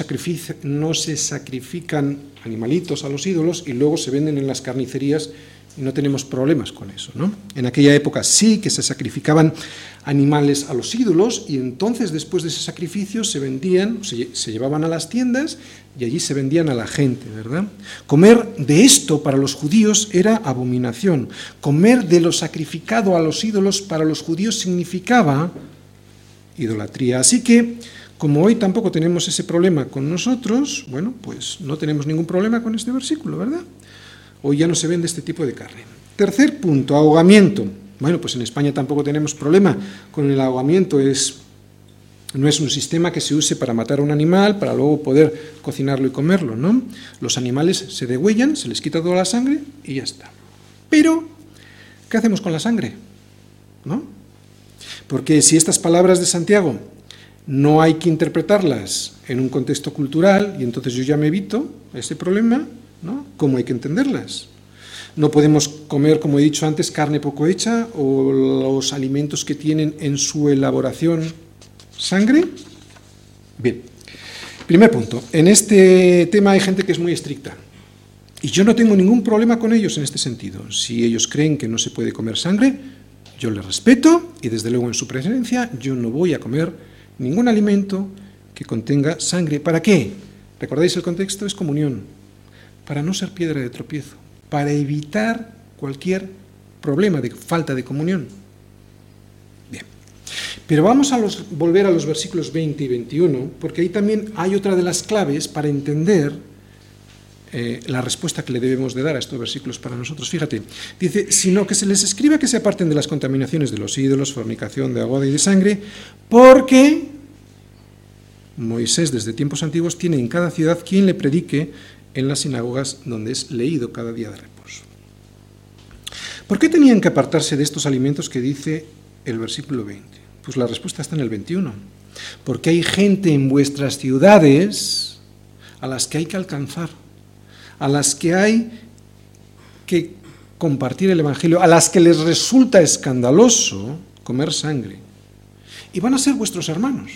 Speaker 1: sacrifican animalitos a los ídolos y luego se venden en las carnicerías no tenemos problemas con eso. ¿no? En aquella época sí que se sacrificaban animales a los ídolos y entonces después de ese sacrificio se vendían, se, llevaban a las tiendas y allí se vendían a la gente, ¿verdad? Comer de esto para los judíos era abominación. Comer de lo sacrificado a los ídolos para los judíos significaba idolatría. Así que, como hoy tampoco tenemos ese problema con nosotros, bueno, pues no tenemos ningún problema con este versículo, ¿verdad? Hoy ya no se vende este tipo de carne. Tercer punto, ahogamiento. Bueno, pues en España tampoco tenemos problema con el ahogamiento. Es, no es un sistema que se use para matar a un animal, para luego poder cocinarlo y comerlo, ¿no? Los animales se degüellan, se les quita toda la sangre y ya está. Pero, ¿qué hacemos con la sangre? ¿No? Porque si estas palabras de Santiago no hay que interpretarlas en un contexto cultural y entonces yo ya me evito ese problema, ¿no? ¿Cómo hay que entenderlas? No podemos comer, como he dicho antes, carne poco hecha o los alimentos que tienen en su elaboración sangre. Bien, primer punto. En este tema hay gente que es muy estricta. Y yo no tengo ningún problema con ellos en este sentido. Si ellos creen que no se puede comer sangre, yo les respeto y desde luego en su presencia yo no voy a comer ningún alimento que contenga sangre. ¿Para qué? ¿Recordáis el contexto? Es comunión. Para no ser piedra de tropiezo, para evitar cualquier problema de falta de comunión. Bien. Pero vamos a volver a los versículos 20 y 21, porque ahí también hay otra de las claves para entender eh, la respuesta que le debemos de dar a estos versículos para nosotros. Fíjate, dice, sino que se les escriba que se aparten de las contaminaciones de los ídolos, fornicación de agua y de sangre, porque Moisés desde tiempos antiguos tiene en cada ciudad quien le predique en las sinagogas donde es leído cada día de reposo. ¿Por qué tenían que apartarse de estos alimentos que dice el versículo 20? Pues la respuesta está en el 21. Porque hay gente en vuestras ciudades a las que hay que alcanzar a las que hay que compartir el Evangelio, a las que les resulta escandaloso comer sangre. Y van a ser vuestros hermanos.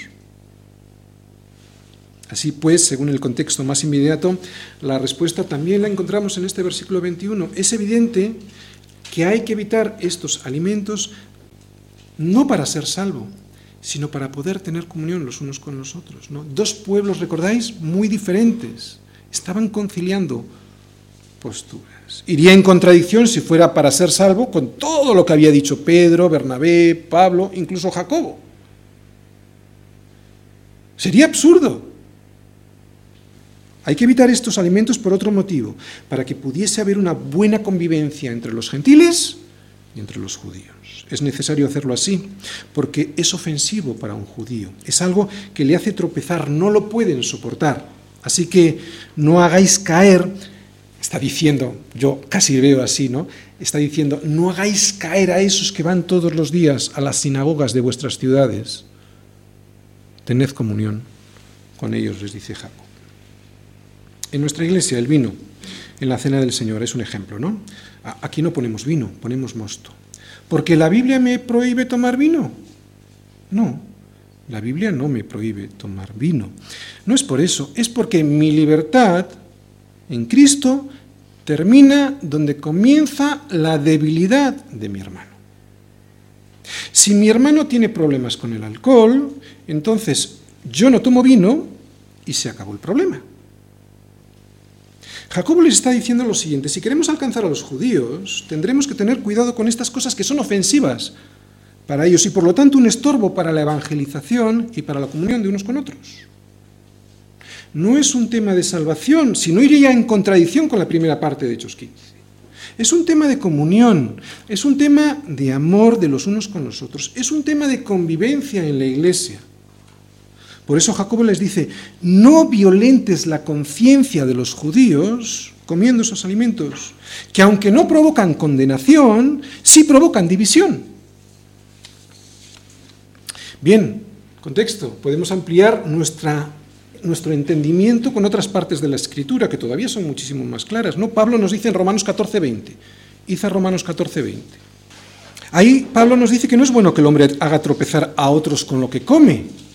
Speaker 1: Así pues, según el contexto más inmediato, la respuesta también la encontramos en este versículo 21. Es evidente que hay que evitar estos alimentos no para ser salvo, sino para poder tener comunión los unos con los otros. ¿no? Dos pueblos, recordáis, muy diferentes Estaban conciliando posturas. Iría en contradicción si fuera para ser salvo con todo lo que había dicho Pedro, Bernabé, Pablo, incluso Jacobo. Sería absurdo. Hay que evitar estos alimentos por otro motivo, para que pudiese haber una buena convivencia entre los gentiles y entre los judíos. Es necesario hacerlo así, porque es ofensivo para un judío, es algo que le hace tropezar, no lo pueden soportar. Así que no hagáis caer, está diciendo, yo casi veo así, ¿no? Está diciendo, no hagáis caer a esos que van todos los días a las sinagogas de vuestras ciudades. Tened comunión con ellos, les dice Jacob. En nuestra iglesia el vino en la cena del Señor es un ejemplo, ¿no? Aquí no ponemos vino, ponemos mosto. ¿Porque la Biblia me prohíbe tomar vino? No, la Biblia no me prohíbe tomar vino. No es por eso, es porque mi libertad en Cristo termina donde comienza la debilidad de mi hermano. Si mi hermano tiene problemas con el alcohol, entonces yo no tomo vino y se acabó el problema. Jacobo les está diciendo lo siguiente, si queremos alcanzar a los judíos, tendremos que tener cuidado con estas cosas que son ofensivas para ellos y por lo tanto un estorbo para la evangelización y para la comunión de unos con otros. No es un tema de salvación, sino iría en contradicción con la primera parte de Hechos 15. Es un tema de comunión, es un tema de amor de los unos con los otros, es un tema de convivencia en la iglesia. Por eso Jacobo les dice, no violentes la conciencia de los judíos comiendo esos alimentos, que aunque no provocan condenación, sí provocan división. Bien, contexto, podemos ampliar nuestra, nuestro entendimiento con otras partes de la Escritura, que todavía son muchísimo más claras. ¿no? Pablo nos dice en Romanos 14:20, Iza Romanos 14:20. Ahí Pablo nos dice que no es bueno que el hombre haga tropezar a otros con lo que come.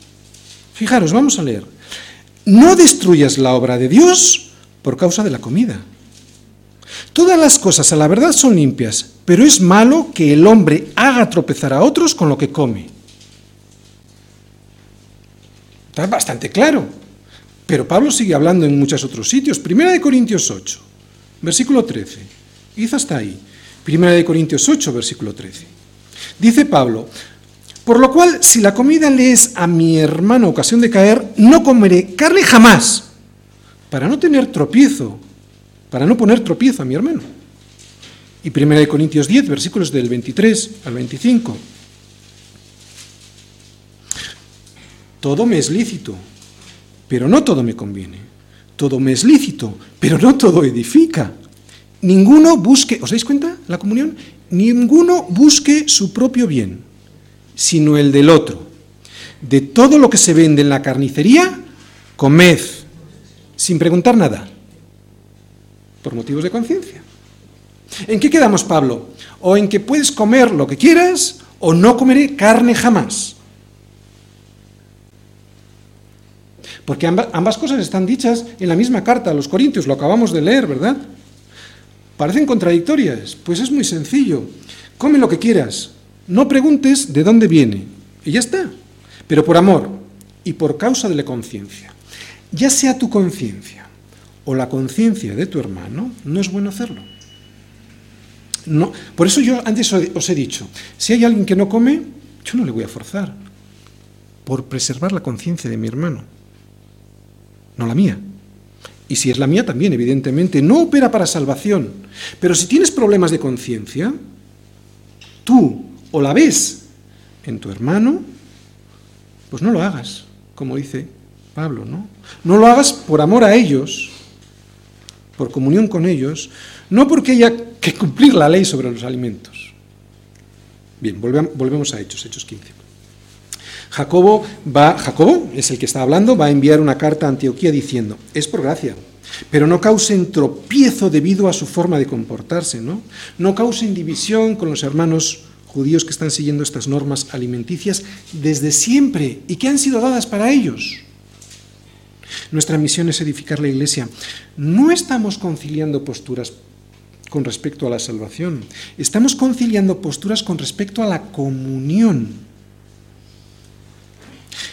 Speaker 1: Fijaros, vamos a leer. No destruyas la obra de Dios por causa de la comida. Todas las cosas a la verdad son limpias, pero es malo que el hombre haga tropezar a otros con lo que come. Está bastante claro. Pero Pablo sigue hablando en muchos otros sitios. Primera de Corintios 8, versículo 13. Hizo hasta ahí. Primera de Corintios 8, versículo 13. Dice Pablo, por lo cual, si la comida le es a mi hermano ocasión de caer, no comeré carne jamás, para no tener tropiezo, para no poner tropiezo a mi hermano. Y Primera de Corintios 10, versículos del 23 al 25. Todo me es lícito, pero no todo me conviene. Todo me es lícito, pero no todo edifica. Ninguno busque, ¿os dais cuenta la comunión? Ninguno busque su propio bien, sino el del otro. de todo lo que se vende en la carnicería, comed, sin preguntar nada, por motivos de conciencia. ¿En qué quedamos, Pablo? O en que puedes comer lo que quieras o no comeré carne jamás. Porque ambas, cosas están dichas en la misma carta a los Corintios, lo acabamos de leer, ¿verdad? Parecen contradictorias. Pues es muy sencillo. Come lo que quieras. No preguntes de dónde viene. Y ya está. Pero por amor y por causa de la conciencia. Ya sea tu conciencia o la conciencia de tu hermano, no es bueno hacerlo. No, por eso yo antes os he dicho, si hay alguien que no come, yo no le voy a forzar, por preservar la conciencia de mi hermano no la mía. Y si es la mía también, evidentemente, no opera para salvación. Pero si tienes problemas de conciencia, tú o la ves en tu hermano, pues no lo hagas, como dice Pablo, ¿no? No lo hagas por amor a ellos, por comunión con ellos, no porque haya que cumplir la ley sobre los alimentos. Bien, volvemos a Hechos, Hechos 15. Jacobo va, Jacobo es el que está hablando, va a enviar una carta a Antioquía diciendo, es por gracia, pero no causen tropiezo debido a su forma de comportarse, ¿no? No causen división con los hermanos judíos que están siguiendo estas normas alimenticias desde siempre y que han sido dadas para ellos. Nuestra misión es edificar la iglesia. No estamos conciliando posturas con respecto a la salvación, estamos conciliando posturas con respecto a la comunión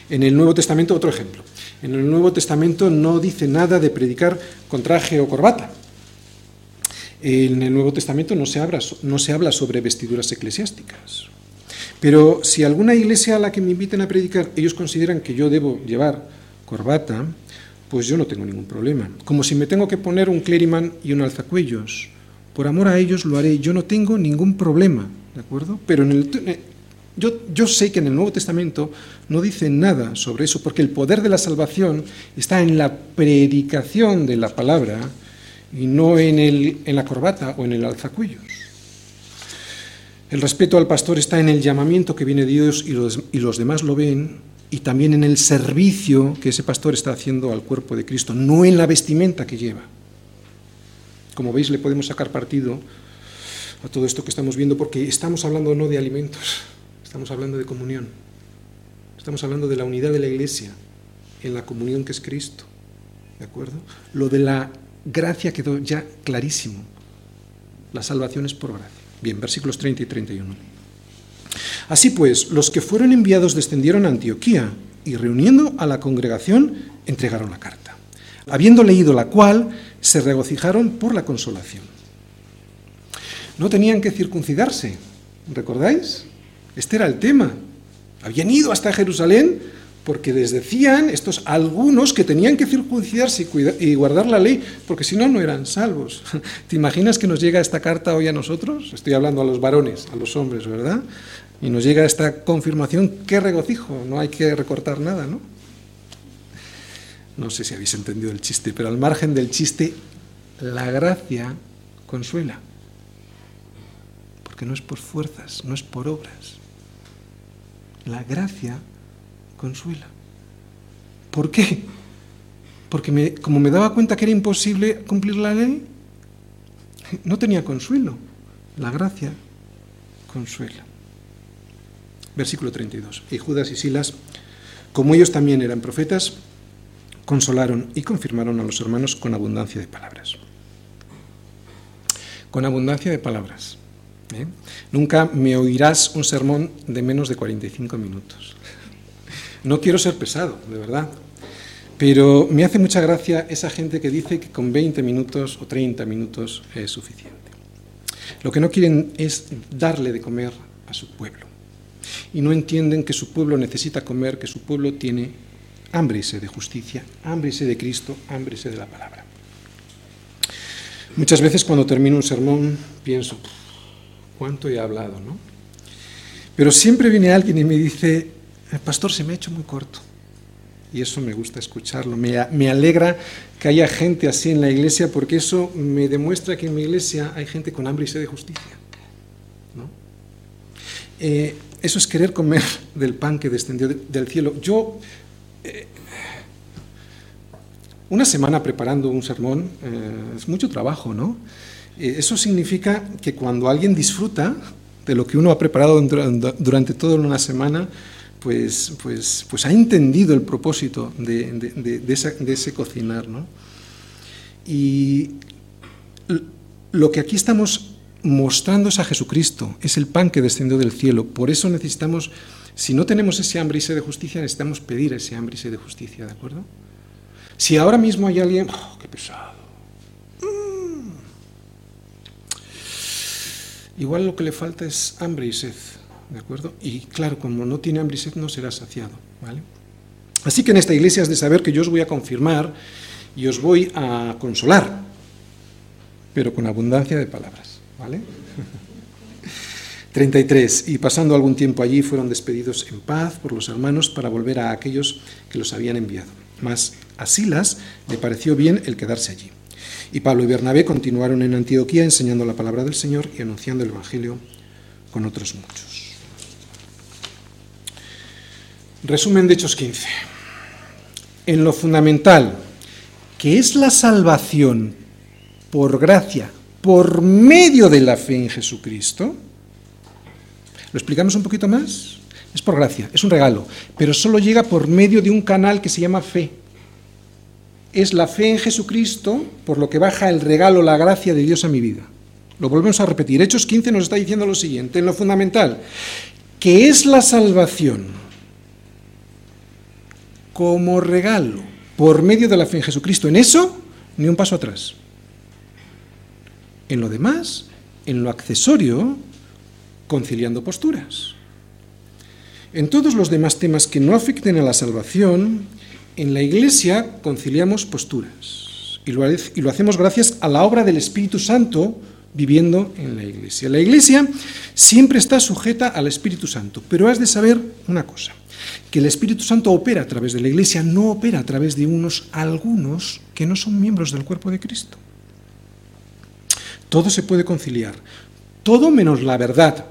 Speaker 1: en el Nuevo Testamento, otro ejemplo. En el Nuevo Testamento no dice nada de predicar con traje o corbata. En el Nuevo Testamento no se habla, sobre vestiduras eclesiásticas. Pero si alguna iglesia a la que me inviten a predicar, ellos consideran que yo debo llevar corbata, pues yo no tengo ningún problema. Como si me tengo que poner un clériman y un alzacuellos. Por amor a ellos lo haré, yo no tengo ningún problema, ¿de acuerdo? Pero en el, yo, sé que en el Nuevo Testamento no dice nada sobre eso, porque el poder de la salvación está en la predicación de la palabra y no en, el, en la corbata o en el alzacuellos. El respeto al pastor está en el llamamiento que viene de Dios y los, y los demás lo ven, y también en el servicio que ese pastor está haciendo al cuerpo de Cristo, no en la vestimenta que lleva. Como veis, le podemos sacar partido a todo esto que estamos viendo porque estamos hablando no de alimentos, Estamos hablando de comunión. Estamos hablando de la unidad de la iglesia en la comunión que es Cristo. ¿De acuerdo? Lo de la gracia quedó ya clarísimo. La salvación es por gracia. Bien, versículos 30 y 31. Así pues, los que fueron enviados descendieron a Antioquía y reuniendo a la congregación entregaron la carta. Habiendo leído la cual, se regocijaron por la consolación. No tenían que circuncidarse, ¿recordáis? Este era el tema. Habían ido hasta Jerusalén porque les decían estos algunos que tenían que circuncidarse y guardar la ley, porque si no, no eran salvos. (laughs) ¿Te imaginas que nos llega esta carta hoy a nosotros? Estoy hablando a los varones, a los hombres, ¿verdad? Y nos llega esta confirmación, qué regocijo, no hay que recortar nada, ¿no? No sé si habéis entendido el chiste, pero al margen del chiste, la gracia consuela, porque no es por fuerzas, no es por obras la gracia consuela. ¿Por qué? Porque como me daba cuenta que era imposible cumplir la ley, no tenía consuelo. La gracia consuela. Versículo 32. Y Judas y Silas, como ellos también eran profetas, consolaron y confirmaron a los hermanos con abundancia de palabras. Con abundancia de palabras. ¿eh? Nunca me oirás un sermón de menos de 45 minutos. No quiero ser pesado, de verdad, pero me hace mucha gracia esa gente que dice que con 20 minutos o 30 minutos es suficiente. Lo que no quieren es darle de comer a su pueblo. Y no entienden que su pueblo necesita comer, que su pueblo tiene hambre de justicia, hambre de Cristo, hambre de la palabra. Muchas veces cuando termino un sermón pienso, cuánto he hablado, ¿no? Pero siempre viene alguien y me dice, pastor, se me ha hecho muy corto. Y eso me gusta escucharlo. Me, alegra que haya gente así en la iglesia porque eso me demuestra que en mi iglesia hay gente con hambre y sed de justicia. ¿no? Eh, eso es querer comer (laughs) del pan que descendió del cielo. Yo, eh, una semana preparando un sermón eh, es mucho trabajo, ¿no? Eh, eso significa que cuando alguien disfruta de lo que uno ha preparado durante toda una semana, pues, pues, pues ha entendido el propósito de, de ese cocinar, ¿no? Y lo que aquí estamos mostrando es a Jesucristo, es el pan que descendió del cielo. Por eso necesitamos, si no tenemos ese hambre y sed de justicia, necesitamos pedir ese hambre y sed de justicia, ¿de acuerdo? Si ahora mismo hay alguien, oh, qué pesado. Mm. Igual lo que le falta es hambre y sed, ¿de acuerdo? Y claro, como no tiene hambre y sed, no será saciado, ¿vale? Así que en esta iglesia es de saber que yo os voy a confirmar y os voy a consolar, pero con abundancia de palabras. ¿Vale? (laughs) 33. Y pasando algún tiempo allí fueron despedidos en paz por los hermanos para volver a aquellos que los habían enviado. Mas a Silas le pareció bien el quedarse allí. Y Pablo y Bernabé continuaron en Antioquía enseñando la palabra del Señor y anunciando el Evangelio con otros muchos. Resumen de Hechos 15. En lo fundamental, que es la salvación por gracia por medio de la fe en Jesucristo. ¿Lo explicamos un poquito más? Es por gracia, es un regalo, pero solo llega por medio de un canal que se llama fe. Es la fe en Jesucristo por lo que baja el regalo, la gracia de Dios a mi vida. Lo volvemos a repetir. Hechos 15 nos está diciendo lo siguiente, en lo fundamental, que es la salvación como regalo por medio de la fe en Jesucristo. En eso, ni un paso atrás. En lo demás, en lo accesorio, conciliando posturas. En todos los demás temas que no afecten a la salvación, en la Iglesia conciliamos posturas. Y lo, hacemos gracias a la obra del Espíritu Santo viviendo en la Iglesia. La Iglesia siempre está sujeta al Espíritu Santo, pero has de saber una cosa, que el Espíritu Santo opera a través de la Iglesia, no opera a través de unos algunos que no son miembros del cuerpo de Cristo. Todo se puede conciliar. Todo menos la verdad.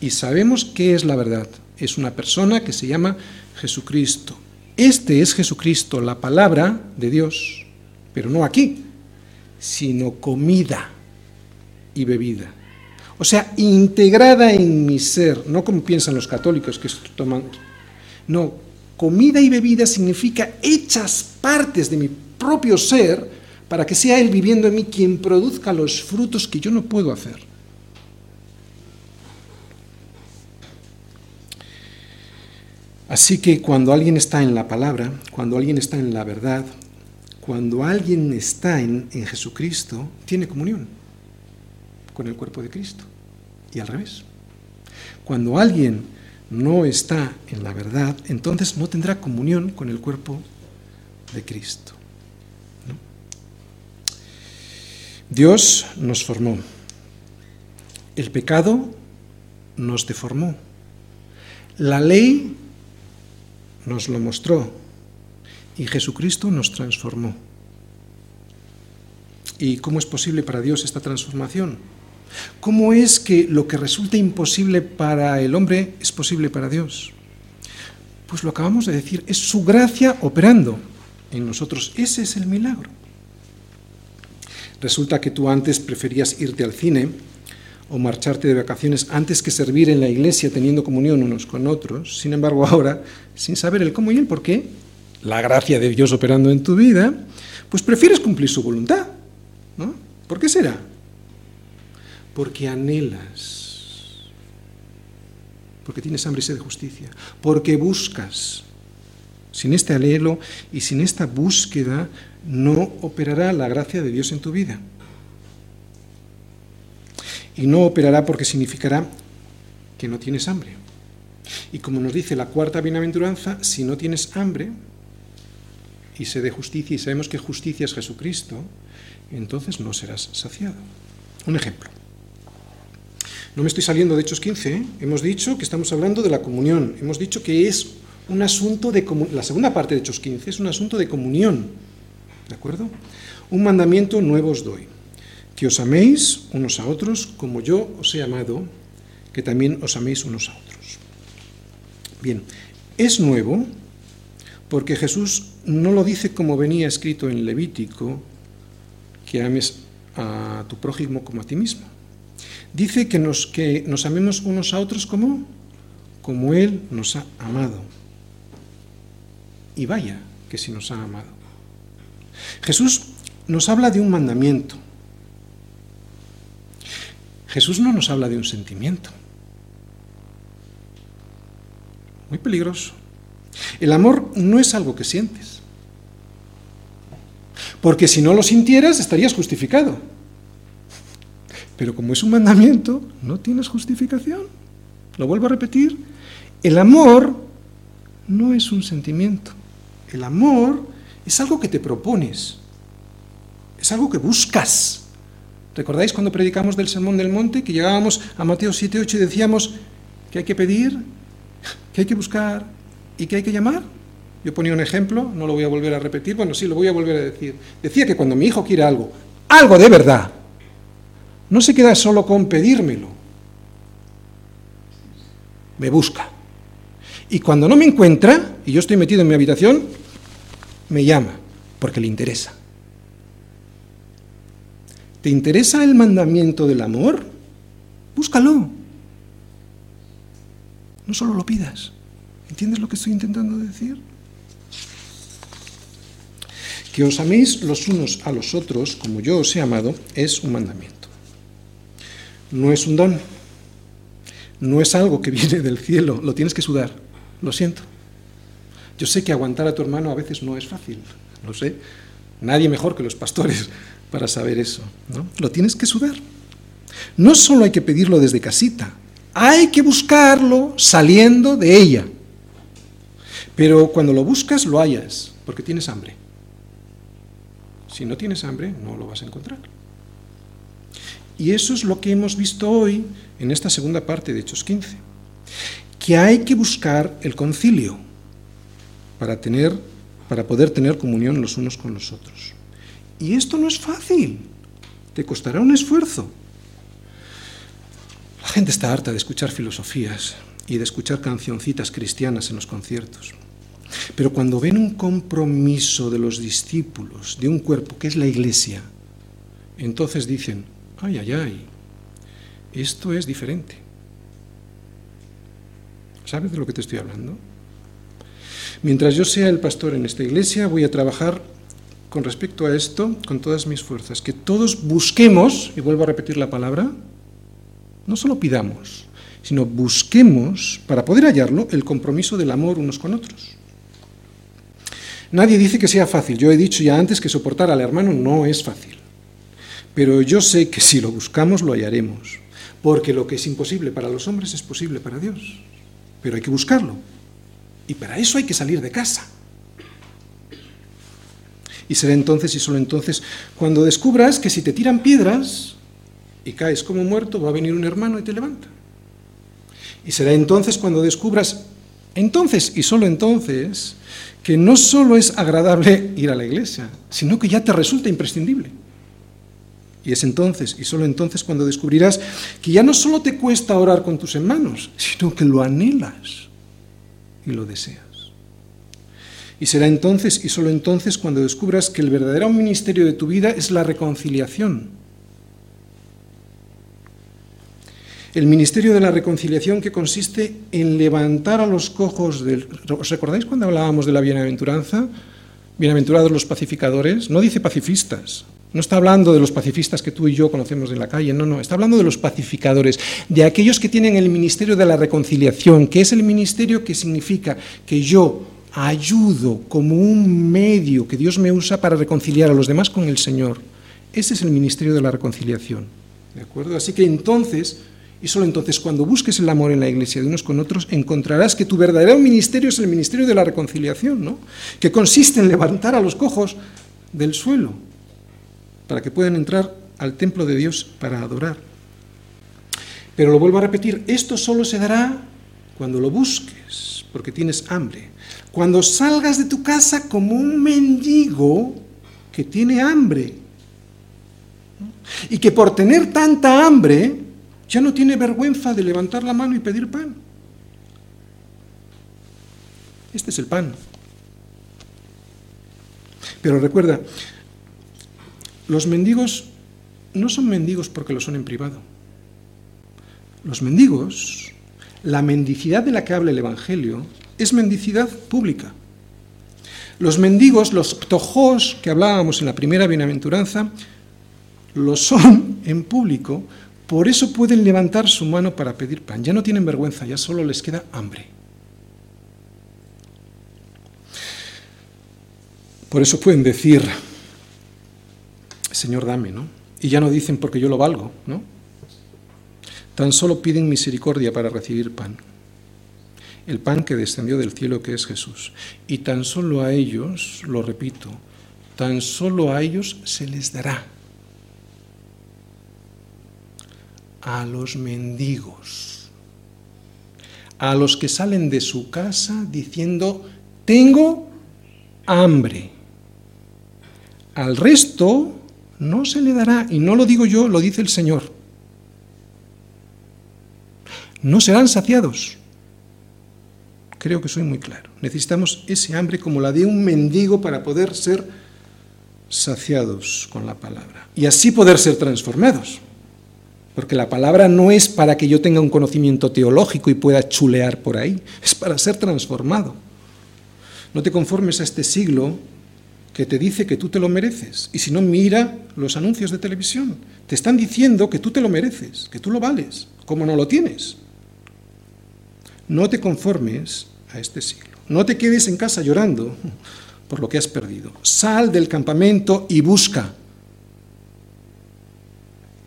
Speaker 1: Y sabemos qué es la verdad. Es una persona que se llama Jesucristo. Este es Jesucristo, la palabra de Dios. Pero no aquí, sino comida y bebida. O sea, integrada en mi ser, no como piensan los católicos que toman. No, comida y bebida significa hechas partes de mi propio ser para que sea Él viviendo en mí quien produzca los frutos que yo no puedo hacer. Así que cuando alguien está en la palabra, cuando alguien está en la verdad, cuando alguien está en, Jesucristo, tiene comunión con el cuerpo de Cristo. Y al revés. Cuando alguien no está en la verdad, entonces no tendrá comunión con el cuerpo de Cristo. Dios nos formó. El pecado nos deformó. La ley nos lo mostró y Jesucristo nos transformó. ¿Y cómo es posible para Dios esta transformación? ¿Cómo es que lo que resulta imposible para el hombre es posible para Dios? Pues lo acabamos de decir, es su gracia operando en nosotros. Ese es el milagro. Resulta que tú antes preferías irte al cine o marcharte de vacaciones antes que servir en la iglesia teniendo comunión unos con otros. Sin embargo, ahora, sin saber el cómo y el por qué, la gracia de Dios operando en tu vida, pues prefieres cumplir su voluntad. ¿no? ¿Por qué será? Porque anhelas, porque tienes hambre y sed de justicia, porque buscas. Sin este anhelo y sin esta búsqueda no operará la gracia de Dios en tu vida. Y no operará porque significará que no tienes hambre. Y como nos dice la cuarta bienaventuranza, si no tienes hambre y se de justicia y sabemos que justicia es Jesucristo, entonces no serás saciado. Un ejemplo. No me estoy saliendo de Hechos 15, ¿eh? hemos dicho que estamos hablando de la comunión, hemos dicho que es un asunto de la segunda parte de Hechos 15 es un asunto de comunión ¿De acuerdo? Un mandamiento nuevo os doy, que os améis unos a otros como yo os he amado, que también os améis unos a otros. Bien, es nuevo porque Jesús no lo dice como venía escrito en Levítico, que ames a tu prójimo como a ti mismo. Dice que nos, que nos amemos unos a otros como, como Él nos ha amado. Y vaya que si nos ha amado. Jesús nos habla de un mandamiento. Jesús no nos habla de un sentimiento. Muy peligroso. El amor no es algo que sientes. Porque si no lo sintieras estarías justificado. Pero como es un mandamiento, no tienes justificación. Lo vuelvo a repetir. El amor no es un sentimiento. El amor es algo que te propones. Es algo que buscas. ¿Recordáis cuando predicamos del Sermón del Monte que llegábamos a Mateo 7, 8 y decíamos que hay que pedir, que hay que buscar y que hay que llamar? Yo ponía un ejemplo, no lo voy a volver a repetir, bueno, sí, lo voy a volver a decir. Decía que cuando mi hijo quiere algo, algo de verdad, no se queda solo con pedírmelo, me busca. Y cuando no me encuentra, y yo estoy metido en mi habitación, me llama, porque le interesa. ¿Te interesa el mandamiento del amor? Búscalo. No solo lo pidas. ¿Entiendes lo que estoy intentando decir? Que os améis los unos a los otros como yo os he amado es un mandamiento. No es un don. No es algo que (laughs) viene del cielo. Lo tienes que sudar. Lo siento. Yo sé que aguantar a tu hermano a veces no es fácil. Lo sé. Nadie mejor que los pastores (laughs) para saber eso. ¿no? Lo tienes que sudar. No solo hay que pedirlo desde casita, hay que buscarlo saliendo de ella. Pero cuando lo buscas, lo hallas, porque tienes hambre. Si no tienes hambre, no lo vas a encontrar. Y eso es lo que hemos visto hoy en esta segunda parte de Hechos 15. Que hay que buscar el concilio para, tener, para poder tener comunión los unos con los otros. Y esto no es fácil, te costará un esfuerzo. La gente está harta de escuchar filosofías y de escuchar cancioncitas cristianas en los conciertos. Pero cuando ven un compromiso de los discípulos de un cuerpo que es la iglesia, entonces dicen, ay, ay, ay, esto es diferente. ¿Sabes de lo que te estoy hablando? Mientras yo sea el pastor en esta iglesia, voy a trabajar con respecto a esto con todas mis fuerzas. Que todos busquemos, y vuelvo a repetir la palabra, no solo pidamos, sino busquemos, para poder hallarlo, el compromiso del amor unos con otros. Nadie dice que sea fácil. Yo he dicho ya antes que soportar al hermano no es fácil. Pero yo sé que si lo buscamos lo hallaremos. Porque lo que es imposible para los hombres es posible para Dios. Pero hay que buscarlo. Y para eso hay que salir de casa. Y será entonces y solo entonces cuando descubras que si te tiran piedras y caes como muerto, va a venir un hermano y te levanta. Y será entonces cuando descubras, entonces y solo entonces, que no solo es agradable ir a la iglesia, sino que ya te resulta imprescindible. Y es entonces y solo entonces cuando descubrirás que ya no solo te cuesta orar con tus hermanos, sino que lo anhelas y lo deseas. Y será entonces y solo entonces cuando descubras que el verdadero ministerio de tu vida es la reconciliación. El ministerio de la reconciliación que consiste en levantar a los cojos del... ¿Os recordáis cuando hablábamos de la bienaventuranza? Bienaventurados los pacificadores. No dice pacifistas. No está hablando de los pacifistas que tú y yo conocemos en la calle, no, no, está hablando de los pacificadores, de aquellos que tienen el ministerio de la reconciliación, que es el ministerio que significa que yo ayudo como un medio que Dios me usa para reconciliar a los demás con el Señor. Ese es el ministerio de la reconciliación. ¿De acuerdo? Así que entonces, y solo entonces, cuando busques el amor en la iglesia de unos con otros, encontrarás que tu verdadero ministerio es el ministerio de la reconciliación, ¿no? Que consiste en levantar a los cojos del suelo para que puedan entrar al templo de Dios para adorar. Pero lo vuelvo a repetir, esto solo se dará cuando lo busques, porque tienes hambre. Cuando salgas de tu casa como un mendigo que tiene hambre y que por tener tanta hambre ya no tiene vergüenza de levantar la mano y pedir pan. Este es el pan. Pero recuerda, los mendigos no son mendigos porque lo son en privado. Los mendigos, la mendicidad de la que habla el Evangelio, es mendicidad pública. Los mendigos, los ptojos que hablábamos en la primera bienaventuranza, lo son en público, por eso pueden levantar su mano para pedir pan. Ya no tienen vergüenza, ya solo les queda hambre. Por eso pueden decir, Señor, dame, ¿no? Y ya no dicen porque yo lo valgo, ¿no? Tan solo piden misericordia para recibir pan. El pan que descendió del cielo que es Jesús. Y tan solo a ellos, lo repito, tan solo a ellos se les dará. A los mendigos. A los que salen de su casa diciendo, tengo hambre. Al resto no se le dará, y no lo digo yo, lo dice el Señor. No serán saciados. Creo que soy muy claro. Necesitamos ese hambre como la de un mendigo para poder ser saciados con la palabra. Y así poder ser transformados. Porque la palabra no es para que yo tenga un conocimiento teológico y pueda chulear por ahí, es para ser transformado. No te conformes a este siglo que te dice que tú te lo mereces. Y si no, mira los anuncios de televisión. Te están diciendo que tú te lo mereces, que tú lo vales, como no lo tienes. No te conformes a este siglo. No te quedes en casa llorando por lo que has perdido. Sal del campamento y busca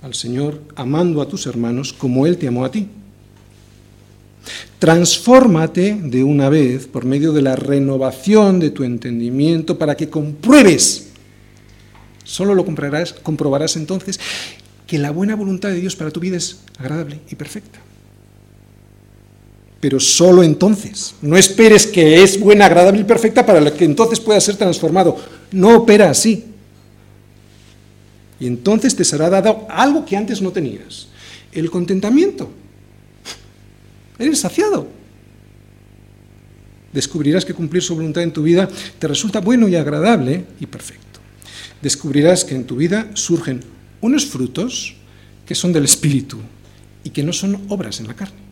Speaker 1: al Señor amando a tus hermanos como Él te amó a ti. Transfórmate de una vez por medio de la renovación de tu entendimiento para que compruebes, solo lo comprobarás, entonces, que la buena voluntad de Dios para tu vida es agradable y perfecta. Pero solo entonces. No esperes que es buena, agradable y perfecta para que entonces pueda ser transformado. No opera así. Y entonces te será dado algo que antes no tenías. El contentamiento. Eres saciado. Descubrirás que cumplir su voluntad en tu vida te resulta bueno y agradable y perfecto. Descubrirás que en tu vida surgen unos frutos que son del Espíritu y que no son obras en la carne.